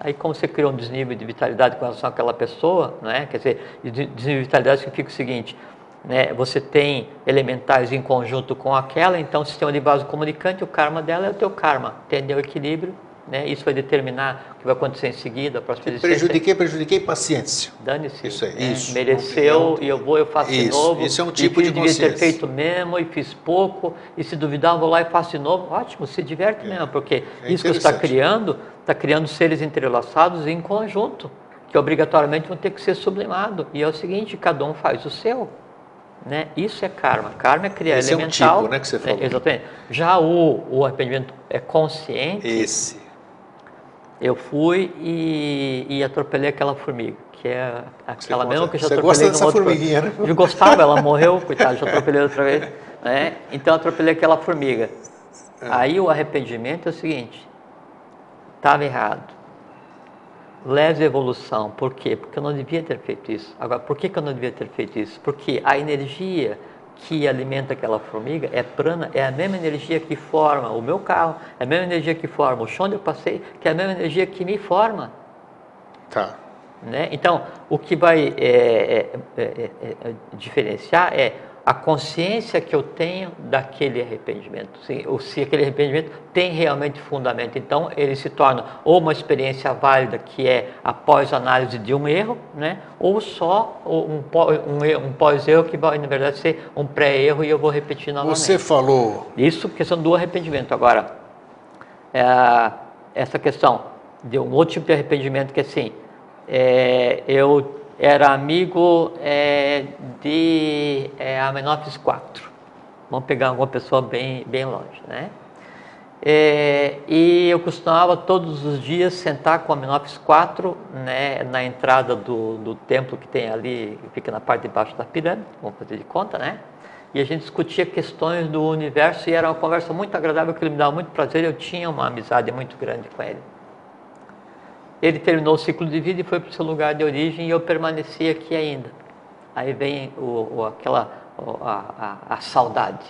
Aí como você criou um desnível de vitalidade com relação àquela pessoa, né? quer dizer, desnível de vitalidade significa o seguinte, né, você tem elementais em conjunto com aquela, então o sistema de base comunicante, o karma dela é o teu karma, entendeu o equilíbrio, né, isso vai determinar o que vai acontecer em seguida, a próxima Prejudiquei, prejudiquei paciência. Dane-se. Isso aí, né, isso. Mereceu e eu vou, eu faço isso, de novo. Isso é um tipo de devia consciência. ter feito mesmo e fiz pouco, e se duvidar, eu vou lá e faço de novo. Ótimo, se diverte é. mesmo, porque é isso que você está criando, está criando seres entrelaçados em conjunto, que obrigatoriamente vão ter que ser sublimados. E é o seguinte, cada um faz o seu. Né? Isso é karma. Karma é criar Esse elemental. É um tipo, né, que você falou. É, exatamente. Já o, o arrependimento é consciente. Esse. Eu fui e, e atropelei aquela formiga, que é aquela mesma que eu já você atropelei gosta no dessa outro. formiguinha, né? Eu gostava, ela morreu, coitada, já atropelei outra vez. Né? Então atropelei aquela formiga. É. Aí o arrependimento é o seguinte: estava errado leve evolução. Por quê? Porque eu não devia ter feito isso. Agora, por que, que eu não devia ter feito isso? Porque a energia que alimenta aquela formiga é prana, é a mesma energia que forma o meu carro, é a mesma energia que forma o chão onde eu passei, que é a mesma energia que me forma. Tá. Né? Então, o que vai é, é, é, é diferenciar é a consciência que eu tenho daquele arrependimento, se, ou se aquele arrependimento tem realmente fundamento. Então, ele se torna ou uma experiência válida, que é após análise de um erro, né? ou só um, um, um pós-erro que vai, na verdade, ser um pré-erro e eu vou repetir novamente. Você falou. Isso questão do arrependimento. Agora, é, essa questão de um outro tipo de arrependimento que, assim, é, eu era amigo é, de é, Amenófis IV. Vamos pegar alguma pessoa bem, bem longe, né? É, e eu costumava todos os dias sentar com Amenófis IV né, na entrada do, do templo que tem ali, que fica na parte de baixo da pirâmide, vamos fazer de conta, né? E a gente discutia questões do universo e era uma conversa muito agradável, que ele me dava muito prazer, eu tinha uma amizade muito grande com ele. Ele terminou o ciclo de vida e foi para o seu lugar de origem e eu permaneci aqui ainda. Aí vem o, o aquela, o, a, a, a, saudade,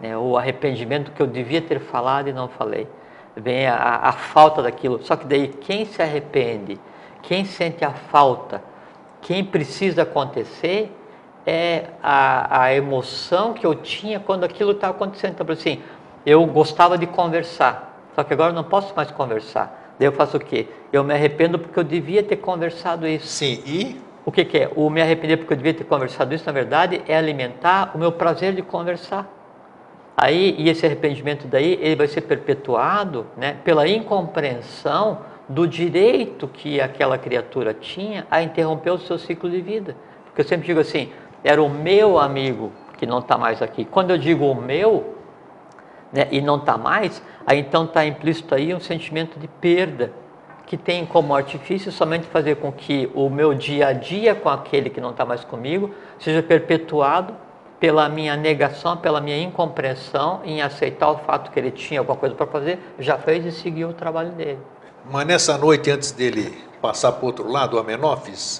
né? o arrependimento que eu devia ter falado e não falei. Vem a, a falta daquilo. Só que daí quem se arrepende, quem sente a falta, quem precisa acontecer é a, a emoção que eu tinha quando aquilo estava acontecendo. Então, assim, eu gostava de conversar, só que agora eu não posso mais conversar. Daí eu faço o quê? Eu me arrependo porque eu devia ter conversado isso. Sim, e? O que, que é? O me arrepender porque eu devia ter conversado isso, na verdade, é alimentar o meu prazer de conversar. Aí, e esse arrependimento daí, ele vai ser perpetuado né, pela incompreensão do direito que aquela criatura tinha a interromper o seu ciclo de vida. Porque eu sempre digo assim, era o meu amigo, que não está mais aqui. Quando eu digo o meu, né, e não está mais, aí então está implícito aí um sentimento de perda, que tem como artifício somente fazer com que o meu dia a dia com aquele que não está mais comigo seja perpetuado pela minha negação, pela minha incompreensão em aceitar o fato que ele tinha alguma coisa para fazer, já fez e seguiu o trabalho dele. Mas nessa noite, antes dele passar para outro lado, a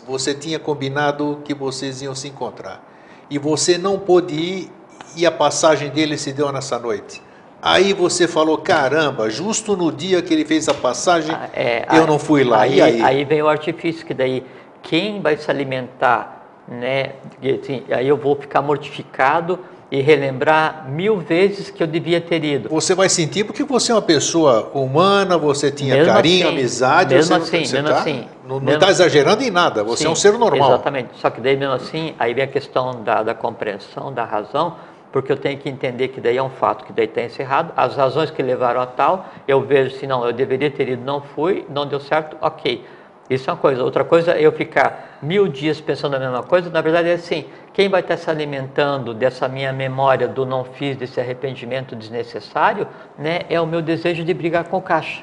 você tinha combinado que vocês iam se encontrar. E você não pôde ir e a passagem dele se deu nessa noite. Aí você falou, caramba, justo no dia que ele fez a passagem, ah, é, eu aí, não fui lá. Aí, e aí? Aí vem o artifício, que daí quem vai se alimentar, né? Assim, aí eu vou ficar mortificado e relembrar mil vezes que eu devia ter ido. Você vai sentir porque você é uma pessoa humana, você tinha mesmo carinho, assim, amizade. Mesmo você assim, mesmo tá, assim. Não está exagerando em nada, você sim, é um ser normal. Exatamente. Só que daí mesmo assim, aí vem a questão da, da compreensão, da razão, porque eu tenho que entender que daí é um fato que daí está encerrado, as razões que levaram a tal, eu vejo se não, eu deveria ter ido, não fui, não deu certo, ok. Isso é uma coisa. Outra coisa é eu ficar mil dias pensando a mesma coisa. Na verdade é assim, quem vai estar se alimentando dessa minha memória do não fiz, desse arrependimento desnecessário, né, é o meu desejo de brigar com o caixa.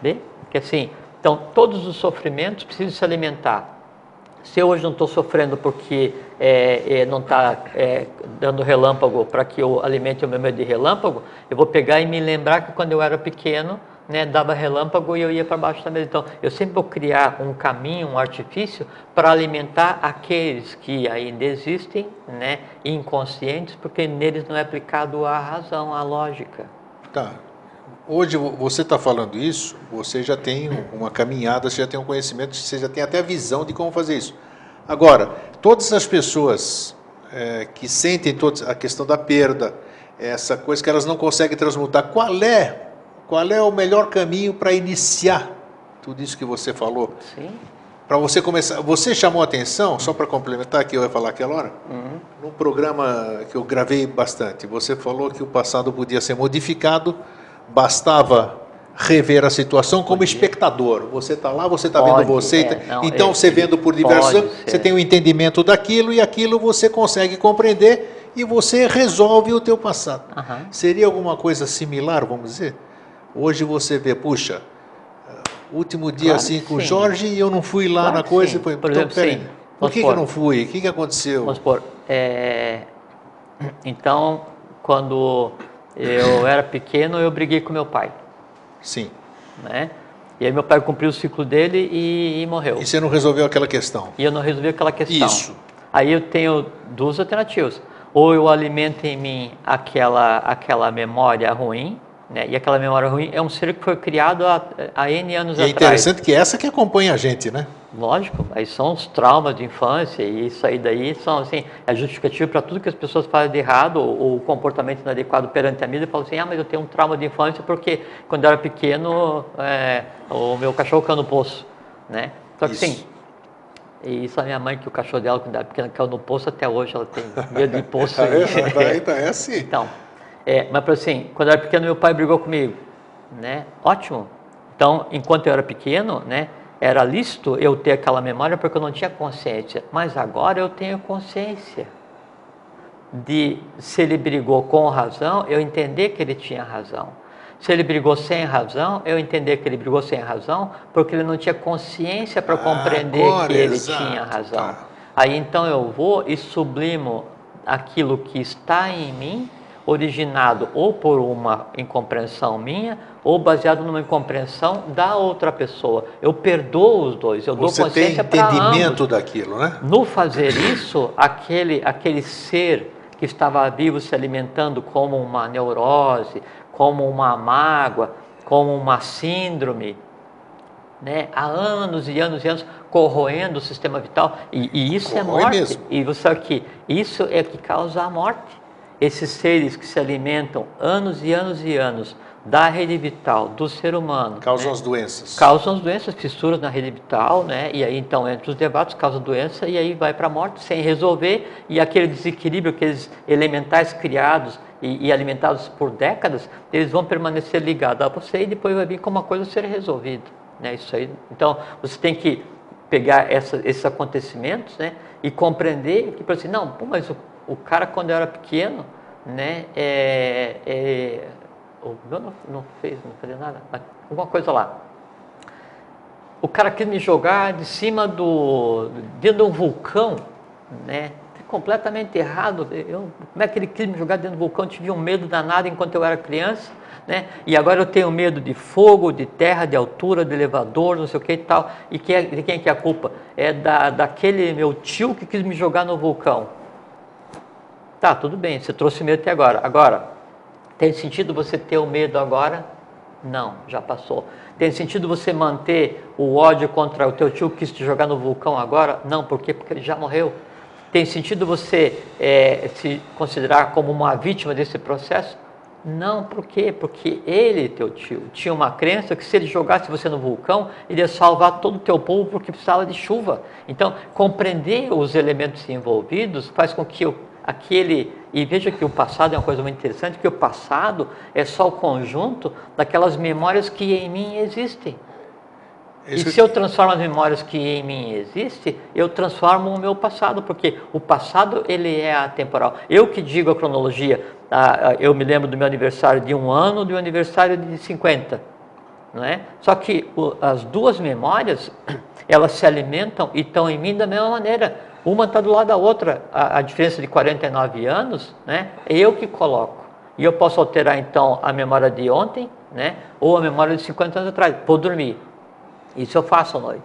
Bem? Que assim, então todos os sofrimentos precisam se alimentar se eu hoje não estou sofrendo porque é, é, não está é, dando relâmpago para que eu alimente o meu medo de relâmpago, eu vou pegar e me lembrar que quando eu era pequeno, né, dava relâmpago e eu ia para baixo da mesa. Então, eu sempre vou criar um caminho, um artifício para alimentar aqueles que ainda existem, né, inconscientes, porque neles não é aplicado a razão, a lógica. Tá. Hoje você está falando isso, você já tem uma caminhada, você já tem um conhecimento, você já tem até a visão de como fazer isso. Agora, todas as pessoas é, que sentem toda a questão da perda, essa coisa que elas não conseguem transmutar, qual é, qual é o melhor caminho para iniciar tudo isso que você falou? Sim. Para você começar, você chamou atenção, só para complementar que eu ia falar aquela hora, uhum. num programa que eu gravei bastante, você falou que o passado podia ser modificado bastava rever a situação como espectador. Você está lá, você está vendo você. É, não, então, é, você vendo por diversas, você tem o um entendimento daquilo e aquilo você consegue compreender e você resolve o teu passado. Uhum. Seria alguma coisa similar, vamos dizer? Hoje você vê, puxa, último dia claro assim com o Jorge e eu não fui lá claro na coisa. Por então, exemplo, peraí, por que, que, eu não fui? O que, que aconteceu? Vamos supor, é... então, quando eu era pequeno, eu briguei com meu pai. Sim. Né? E aí meu pai cumpriu o ciclo dele e, e, morreu. E você não resolveu aquela questão? E eu não resolvi aquela questão. Isso. Aí eu tenho duas alternativas. Ou eu alimento em mim aquela, aquela memória ruim, né? E aquela memória ruim é um ser que foi criado há, há N anos e atrás. É interessante que essa que acompanha a gente, né? Lógico, aí são os traumas de infância e isso aí daí são assim, é justificativo para tudo que as pessoas fazem de errado ou, comportamento inadequado perante a vida e falam assim, ah, mas eu tenho um trauma de infância porque quando eu era pequeno é, o meu cachorro caiu no poço, né? Só que sim, e isso a minha mãe, que o cachorro dela, quando era pequena, caiu no poço, até hoje ela tem medo de poço. é, é, é assim. Então, é, mas assim, quando eu era pequeno, meu pai brigou comigo, né? Ótimo. Então, enquanto eu era pequeno, né? Era lícito eu ter aquela memória porque eu não tinha consciência. Mas agora eu tenho consciência de se ele brigou com razão, eu entender que ele tinha razão. Se ele brigou sem razão, eu entender que ele brigou sem razão, porque ele não tinha consciência para compreender agora, que ele exato, tinha razão. Tá. Aí então eu vou e sublimo aquilo que está em mim originado ou por uma incompreensão minha ou baseado numa incompreensão da outra pessoa. Eu perdoo os dois, eu Você dou consciência para ambos. entendimento daquilo, né? No fazer isso, aquele aquele ser que estava vivo se alimentando como uma neurose, como uma mágoa, como uma síndrome, né? há anos e anos e anos corroendo o sistema vital, e, e isso é Corrói é morte. Mesmo. E você sabe que isso é que causa a morte esses seres que se alimentam anos e anos e anos da rede vital do ser humano causam né? as doenças causam as doenças fissuras na rede vital né e aí então entre os debates causa doença e aí vai para a morte sem resolver e aquele desequilíbrio aqueles elementais criados e, e, alimentados por décadas eles vão permanecer ligados a você e depois vai vir como uma coisa ser resolvida né isso aí então você tem que pegar essa, esses acontecimentos, né? E compreender que, assim, não, pô, mas o, o cara quando eu era pequeno, né? É, é, o meu não, não fez, não fazia nada, alguma coisa lá. O cara quis me jogar de cima do, dentro de um vulcão, né? completamente errado. Eu, como é que ele quis me jogar dentro do vulcão? Eu tive um medo danado enquanto eu era criança, né? E agora eu tenho medo de fogo, de terra, de altura, de elevador, não sei o que e tal. E quem é, de quem é que é a culpa? É da, daquele meu tio que quis me jogar no vulcão. Tá, tudo bem, você trouxe medo até agora. Agora, tem sentido você ter o medo agora? Não, já passou. Tem sentido você manter o ódio contra o teu tio que quis te jogar no vulcão agora? Não, por quê? Porque ele já morreu. Tem sentido você é, se considerar como uma vítima desse processo? Não, por quê? Porque ele, teu tio, tinha uma crença que se ele jogasse você no vulcão, ele ia salvar todo o teu povo porque precisava de chuva. Então, compreender os elementos envolvidos faz com que aquele. E veja que o passado é uma coisa muito interessante, que o passado é só o conjunto daquelas memórias que em mim existem. E se eu transformo as memórias que em mim existem, eu transformo o meu passado, porque o passado ele é atemporal. Eu que digo a cronologia, eu me lembro do meu aniversário de um ano, do meu aniversário de 50, não é? Só que as duas memórias, elas se alimentam e estão em mim da mesma maneira. Uma está do lado da outra. A, a diferença de 49 anos, né? É eu que coloco. E eu posso alterar então a memória de ontem, né? Ou a memória de 50 anos atrás. Vou dormir isso eu faço à noite.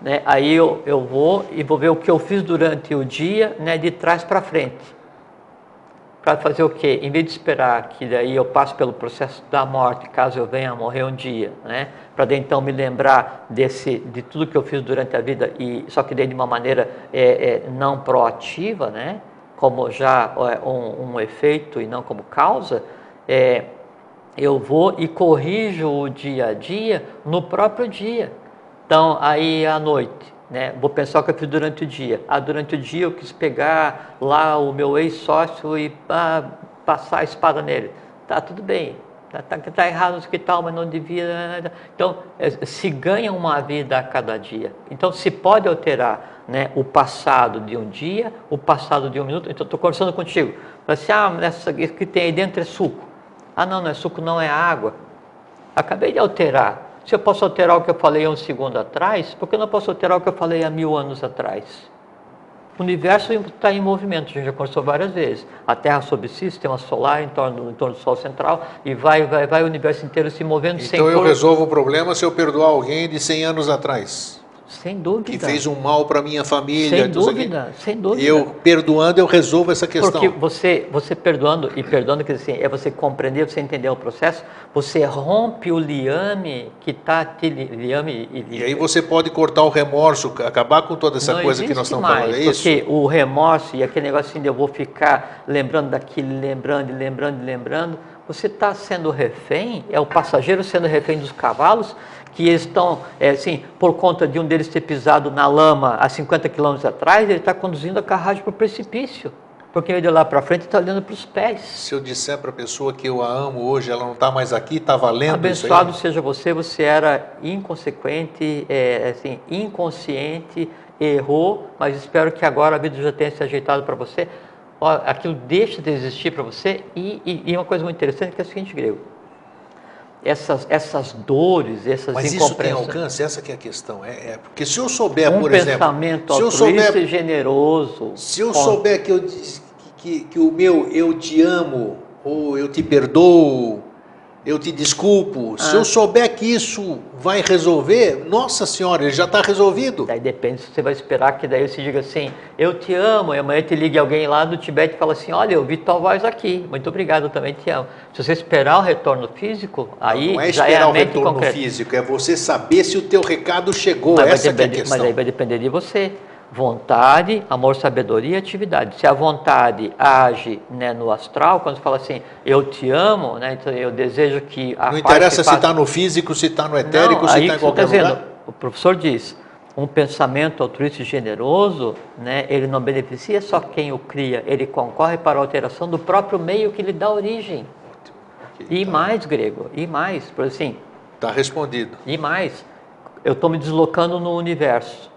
Né? Aí eu, eu vou e vou ver o que eu fiz durante o dia, né, de trás para frente. Para fazer o quê? Em vez de esperar que daí eu passe pelo processo da morte, caso eu venha a morrer um dia, né? Para então me lembrar desse, de tudo que eu fiz durante a vida, e só que daí de uma maneira é, é, não proativa, né? Como já é, um, um, efeito e não como causa, é, eu vou e corrijo o dia a dia no próprio dia. Então, aí à noite, né, vou pensar o que eu fiz durante o dia. Ah, durante o dia eu quis pegar lá o meu ex-sócio e ah, passar a espada nele. Tá, tudo bem. Tá, tá, tá errado no tal, mas não devia. Né, né. Então, é, se ganha uma vida a cada dia. Então, se pode alterar né, o passado de um dia, o passado de um minuto. Então, estou conversando contigo. Assim, ah, essa que tem aí dentro é suco. Ah, não, não é suco, não é água. Acabei de alterar. Se eu posso alterar o que eu falei há um segundo atrás, por que eu não posso alterar o que eu falei há mil anos atrás? O universo está em movimento, a gente já conversou várias vezes. A Terra sob si, sistema solar em torno, em torno do Sol central, e vai, vai, vai o universo inteiro se movendo então sem Então eu resolvo o problema se eu perdoar alguém de 100 anos atrás. Sem dúvida. Que fez um mal para minha família. Sem dúvida, sem dúvida. Eu perdoando, eu resolvo essa questão. Porque você, você perdoando, e perdoando, quer dizer, assim, é você compreender, você entender o processo, você rompe o liame que está te liame e, e aí você pode cortar o remorso, acabar com toda essa coisa que nós estamos mais, falando, é isso? Porque o remorso e aquele negócio assim de eu vou ficar lembrando daquilo, lembrando, lembrando, lembrando, você está sendo refém, é o passageiro sendo refém dos cavalos, que estão, é, assim, por conta de um deles ter pisado na lama há 50 quilômetros atrás, ele está conduzindo a carruagem para o precipício. Porque ele lá para frente está olhando para os pés. Se eu disser para a pessoa que eu a amo hoje, ela não está mais aqui, está valendo Abençoado seja você, você era inconsequente, é, assim, inconsciente, errou, mas espero que agora a vida já tenha se ajeitado para você. Aquilo deixa de existir para você. E, e, e uma coisa muito interessante que é o seguinte, grego essas, essas dores, essas Mas isso tem alcance? Essa que é a questão. É, é porque se eu souber, um por exemplo... Um pensamento altruísta e generoso... Se eu souber que, eu, que, que o meu eu te amo, ou eu te perdoo, eu te desculpo. Ah. Se eu souber que isso vai resolver, nossa senhora, ele já está resolvido. Daí depende se você vai esperar que daí você diga assim, eu te amo, e amanhã te ligue alguém lá do Tibete e fala assim, olha, eu vi tua voz aqui, muito obrigado, eu também te amo. Se você esperar o retorno físico, aí não, não é já é a o retorno concreta. físico, é você saber se o teu recado chegou, mas essa depender, é a questão. Mas aí vai depender de você vontade, amor, sabedoria e atividade. Se a vontade age né, no astral, quando você fala assim, eu te amo, né, então eu desejo que a Não interessa se está no físico, se está no etérico, Não, se está em qualquer tá lugar. Dizendo, o professor diz, um pensamento altruísta e generoso, né, ele não beneficia só quem o cria, ele concorre para a alteração do próprio meio que lhe dá origem. Okay, e tá. mais, grego, e mais, por assim. Está respondido. E mais, eu estou me deslocando no universo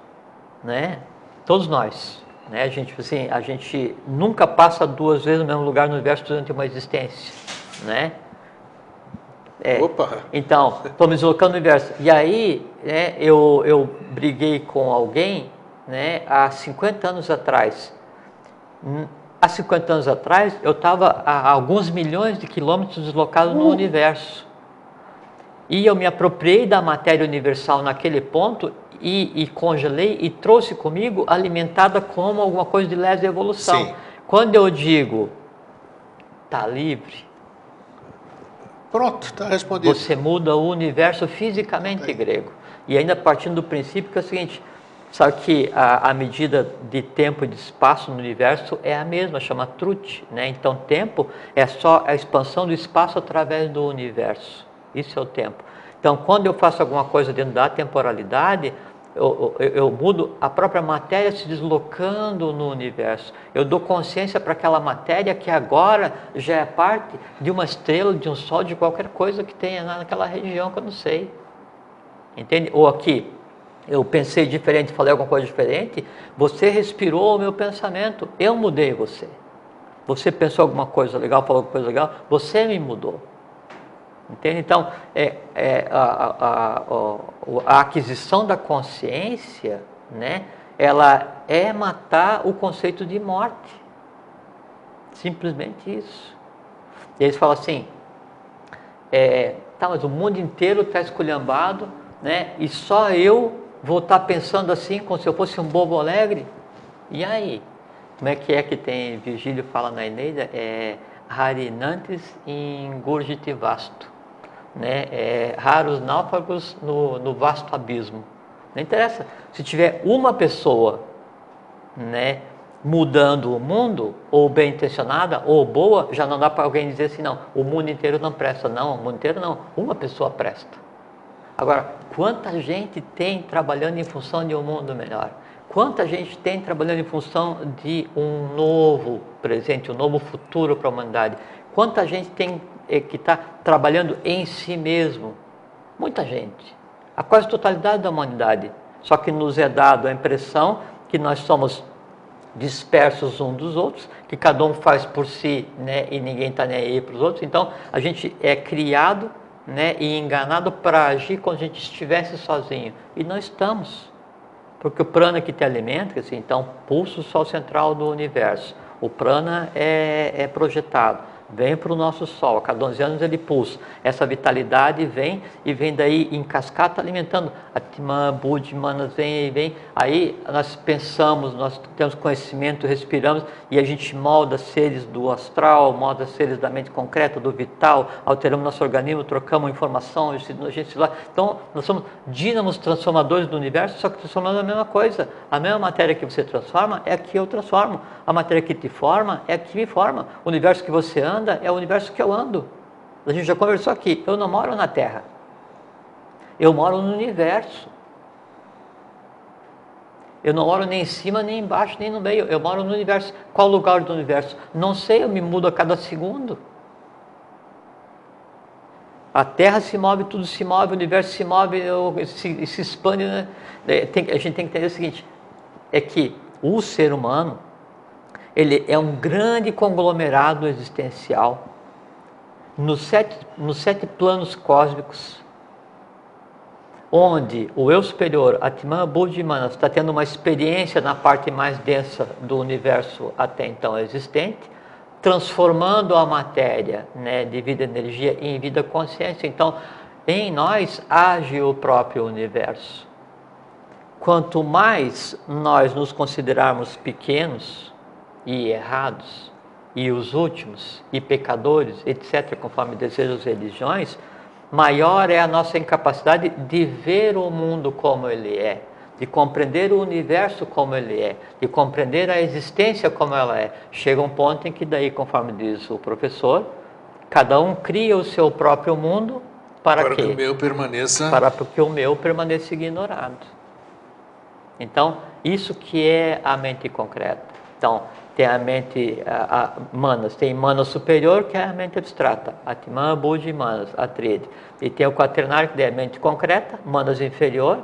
né? Todos nós, né? A gente, assim, a gente nunca passa duas vezes no mesmo lugar no universo durante uma existência, né? É, Opa! Então, estou me deslocando no universo. E aí, né, eu, eu briguei com alguém né, há 50 anos atrás. Hum, há 50 anos atrás, eu estava a alguns milhões de quilômetros deslocado uh. no universo. E eu me apropriei da matéria universal naquele ponto e, e, congelei e trouxe comigo alimentada como alguma coisa de lesa evolução. Sim. Quando eu digo está livre, Pronto, está respondido. Você muda o universo fisicamente é. grego. E ainda partindo do princípio que é o seguinte, sabe que a, a, medida de tempo e de espaço no universo é a mesma, chama Trut, né? Então tempo é só a expansão do espaço através do universo. Isso é o tempo. Então quando eu faço alguma coisa dentro da temporalidade, eu, eu, eu, mudo a própria matéria se deslocando no universo. Eu dou consciência para aquela matéria que agora já é parte de uma estrela, de um sol, de qualquer coisa que tenha naquela região que eu não sei. Entende? Ou aqui, eu pensei diferente, falei alguma coisa diferente, você respirou o meu pensamento, eu mudei você. Você pensou alguma coisa legal, falou alguma coisa legal, você me mudou. Entende? Então, é, é a, a, a, a, aquisição da consciência, né, ela é matar o conceito de morte. Simplesmente isso. E eles falam assim, é, tá, mas o mundo inteiro está esculhambado, né, e só eu vou estar tá pensando assim, como se eu fosse um bobo alegre? E aí? Como é que é que tem, Virgílio fala na Eneida, é Harinantes ingurgitivasto né? É, raros náufragos no, no vasto abismo. Não interessa. Se tiver uma pessoa, né, mudando o mundo, ou bem intencionada, ou boa, já não dá para alguém dizer assim, não, o mundo inteiro não presta. Não, o mundo inteiro não. Uma pessoa presta. Agora, quanta gente tem trabalhando em função de um mundo melhor? Quanta gente tem trabalhando em função de um novo presente, um novo futuro para a humanidade? Quanta gente tem que está trabalhando em si mesmo. Muita gente. A quase totalidade da humanidade. Só que nos é dado a impressão que nós somos dispersos uns dos outros, que cada um faz por si né, e ninguém está nem aí para os outros. Então a gente é criado né, e enganado para agir como se a gente estivesse sozinho. E não estamos. Porque o prana que te alimenta, assim, então, pulso sol central do universo. O prana é, é projetado vem para o nosso Sol, a cada 11 anos ele pulsa. Essa vitalidade vem e vem daí em cascata alimentando. Atman, Budi, Manas vem e vem. Aí nós pensamos, nós temos conhecimento, respiramos e a gente molda seres do astral, molda seres da mente concreta, do vital, alteramos nosso organismo, trocamos informação, a gente lá. Então nós somos dínamos transformadores do universo, só que transformando a mesma coisa. A mesma matéria que você transforma é a que eu transformo. A matéria que te forma é a que me forma. O universo que você ama anda é o universo que eu ando. A gente já conversou aqui. Eu não moro na Terra. Eu moro no universo. Eu não moro nem em cima, nem embaixo, nem no meio. Eu moro no universo. Qual lugar do universo? Não sei, eu me mudo a cada segundo. A Terra se move, tudo se move, o universo se move, se, se expande. Né? É, tem, a gente tem que entender o seguinte: é que o ser humano ele é um grande conglomerado existencial nos sete, nos sete planos cósmicos, onde o eu superior, Atman Buddhimana, está tendo uma experiência na parte mais densa do universo até então existente, transformando a matéria né, de vida energia em vida consciência. Então, em nós age o próprio universo. Quanto mais nós nos considerarmos pequenos, e errados, e os últimos, e pecadores, etc., conforme desejam as religiões, maior é a nossa incapacidade de ver o mundo como ele é, de compreender o universo como ele é, de compreender a existência como ela é. Chega um ponto em que daí, conforme diz o professor, cada um cria o seu próprio mundo para, para que o meu permaneça para que o meu permaneça ignorado. Então, isso que é a mente concreta. Então, tem a mente, a, a, manas, tem manas superior, que é a mente abstrata, Atman, Buddha e manas, a tríade. E tem o quaternário, que é a mente concreta, manas inferior,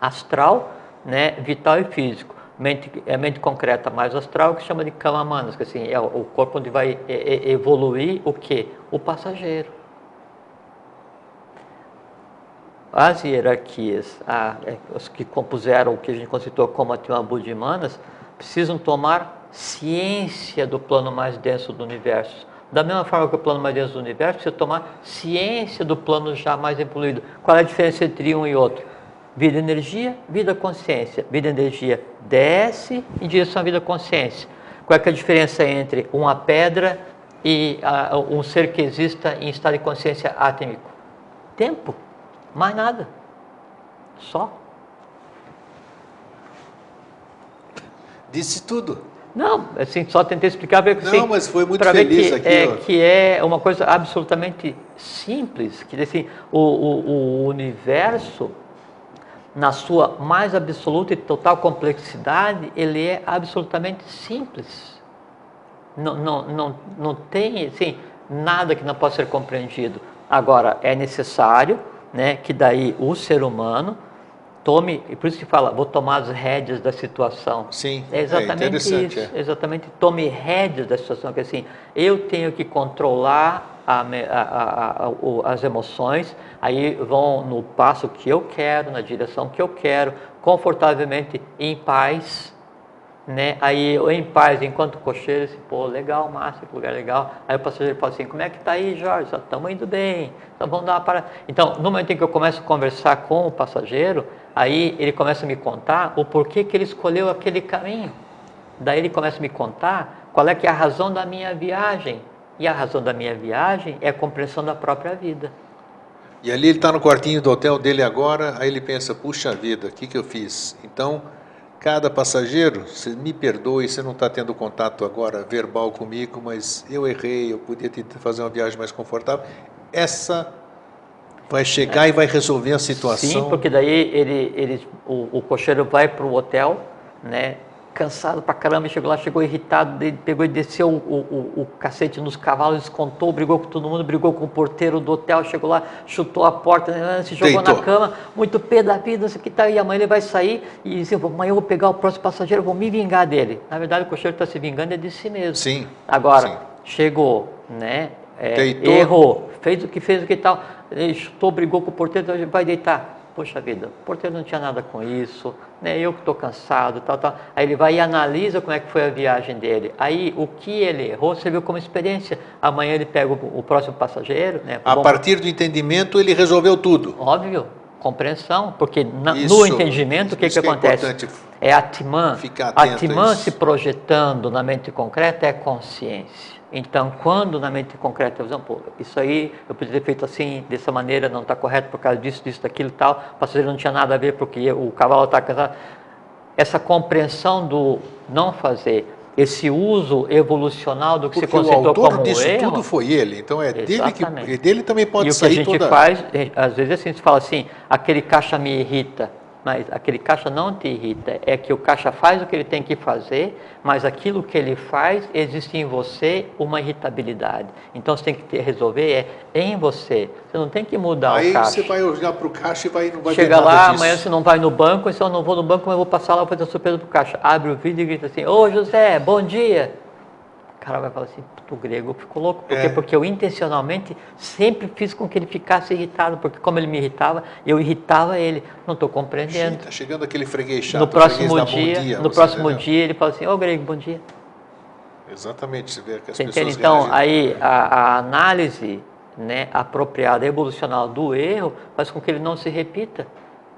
astral, né, vital e físico. Mente, é mente concreta mais astral, que chama de kama que assim, é o corpo onde vai evoluir o que? O passageiro. As hierarquias, a, é, os que compuseram o que a gente conceitou como Atma Buddhimanas, precisam tomar ciência do plano mais denso do universo. Da mesma forma que o plano mais denso do universo precisa tomar ciência do plano já mais evoluído. Qual é a diferença entre um e outro? Vida energia, vida consciência. Vida energia desce em direção à vida consciência. Qual é, é a diferença entre uma pedra e uh, um ser que exista em estado de consciência átmico? Tempo, mais nada. Só. Disse tudo. Não, assim, só tentei explicar para Não, mas foi muito feliz que, aqui. É, que é uma coisa absolutamente simples, que assim, o, o, o universo na sua mais absoluta e total complexidade, ele é absolutamente simples. Não, não, não, não tem assim, nada que não possa ser compreendido. Agora, é necessário né, que daí o ser humano tome, e por isso que fala, vou tomar as rédeas da situação. Sim, é exatamente é isso, é. exatamente, tome rédeas da situação, que assim, eu tenho que controlar a, a, a, as emoções, aí vão no passo que eu quero, na direção que eu quero, confortavelmente, em paz, né? Aí eu em paz, enquanto cocheiro, assim, pô, legal, massa, que lugar legal. Aí o passageiro fala assim, como é que tá aí, Jorge? Estamos indo bem, então vamos dar uma parada. Então, no momento em que eu começo a conversar com o passageiro, aí ele começa a me contar o porquê que ele escolheu aquele caminho. Daí ele começa a me contar qual é que é a razão da minha viagem. E a razão da minha viagem é a compreensão da própria vida. E ali ele está no quartinho do hotel dele agora, aí ele pensa, puxa vida, o que, que eu fiz? Então, cada passageiro, você me perdoe, você não está tendo contato agora verbal comigo, mas eu errei, eu podia te fazer uma viagem mais confortável. Essa vai chegar é. e vai resolver a situação. Sim, porque daí ele, ele, o, o cocheiro vai para o hotel, né? Cansado pra caramba, chegou lá, chegou irritado, ele pegou e desceu o, o, o, cacete nos cavalos, descontou, brigou com todo mundo, brigou com o porteiro do hotel, chegou lá, chutou a porta, né, se jogou Deitou. na cama, muito pé da vida, isso que tá aí, amanhã ele vai sair e disse, amanhã eu vou pegar o próximo passageiro, vou me vingar dele. Na verdade, o cocheiro está se vingando é de si mesmo. Sim. Agora, sim. chegou, né, é, errou, fez o que fez, o que tal, ele chutou, brigou com o porteiro, então vai deitar poxa vida, o porteiro não tinha nada com isso, né? eu que estou cansado, tal, tal. Aí ele vai e analisa como é que foi a viagem dele. Aí o que ele errou serviu como experiência. Amanhã ele pega o, o próximo passageiro. Né? A Bom, partir do entendimento ele resolveu tudo. Óbvio, compreensão, porque na, isso, no entendimento o que, que, que, é acontece? É a Atman. A Atman se projetando na mente concreta é consciência. Então, quando na mente concreta, eu pô, isso aí eu podia ter feito assim, dessa maneira, não está correto por causa disso, disso, daquilo e tal, o passageiro não tinha nada a ver porque o cavalo está cansado. Essa compreensão do não fazer, esse uso evolucional do que porque se conceitou como o autor disso erro, tudo foi ele, então é dele que dele também pode e sair E o que a gente toda... faz, às vezes assim, se fala assim, aquele caixa me irrita, mas aquele caixa não te irrita, é que o caixa faz o que ele tem que fazer, mas aquilo que ele faz existe em você uma irritabilidade. Então você tem que resolver é em você. Você não tem que mudar Aí o caixa. Aí você vai olhar para o caixa e vai, não vai Chega lá, amanhã você não vai no banco, então eu não vou no banco, mas eu vou passar lá para fazer a surpresa para o caixa. Abre o vídeo e grita assim, ô José, bom dia o cara vai falar assim, o grego ficou louco. Por quê? É. Porque eu intencionalmente sempre fiz com que ele ficasse irritado, porque como ele me irritava, eu irritava ele. Não estou compreendendo. Está chegando aquele freguês chato, no próximo dia, dia, No próximo dia ele fala assim, ô grego, bom dia. Exatamente, você vê que as você pessoas Então, reagem. aí a, a análise né, apropriada, evolucional do erro, faz com que ele não se repita.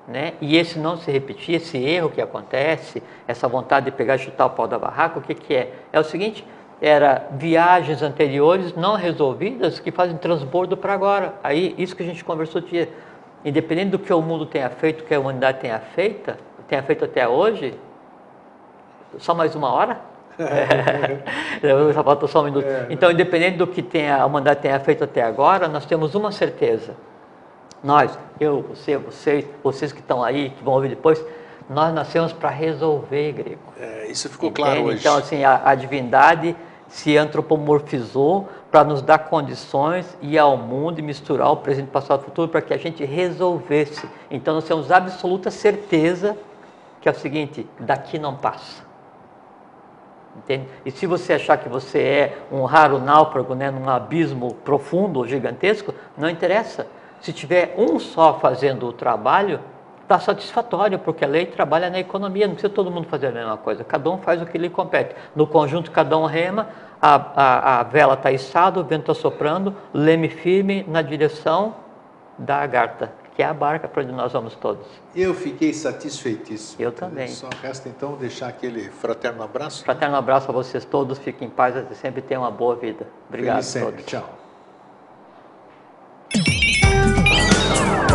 Né? E esse não se repetir, esse erro que acontece, essa vontade de pegar e chutar o pau da barraca, o que, que é? É o seguinte, era viagens anteriores não resolvidas que fazem transbordo para agora. Aí, isso que a gente conversou dia, independente do que o mundo tenha feito, que a humanidade tenha feito, tenha feito até hoje, só mais uma hora? É. Só falta só um minuto. É. Então, independente do que tenha, a humanidade tenha feito até agora, nós temos uma certeza. Nós, eu, você, vocês, vocês que estão aí, que vão ouvir depois, nós nascemos para resolver, grego. É, isso ficou Entende? claro hoje. Então, assim, a, a divindade se antropomorfizou para nos dar condições e ao mundo e misturar o presente, passado e futuro para que a gente resolvesse. Então nós temos absoluta certeza que é o seguinte: daqui não passa. Entende? E se você achar que você é um raro náufrago né, num abismo profundo, gigantesco, não interessa. Se tiver um só fazendo o trabalho, está satisfatório, porque a lei trabalha na economia, não precisa todo mundo fazer a mesma coisa, cada um faz o que lhe compete. No conjunto, cada um rema, a, a, a vela está içada, o vento está soprando, leme firme na direção da agarta, que é a barca para onde nós vamos todos. Eu fiquei satisfeitíssimo. Eu também. Só resta então deixar aquele fraterno abraço. Fraterno abraço a vocês todos, fiquem em paz e sempre tenham uma boa vida. Obrigado Feliz a todos. Sempre. Tchau.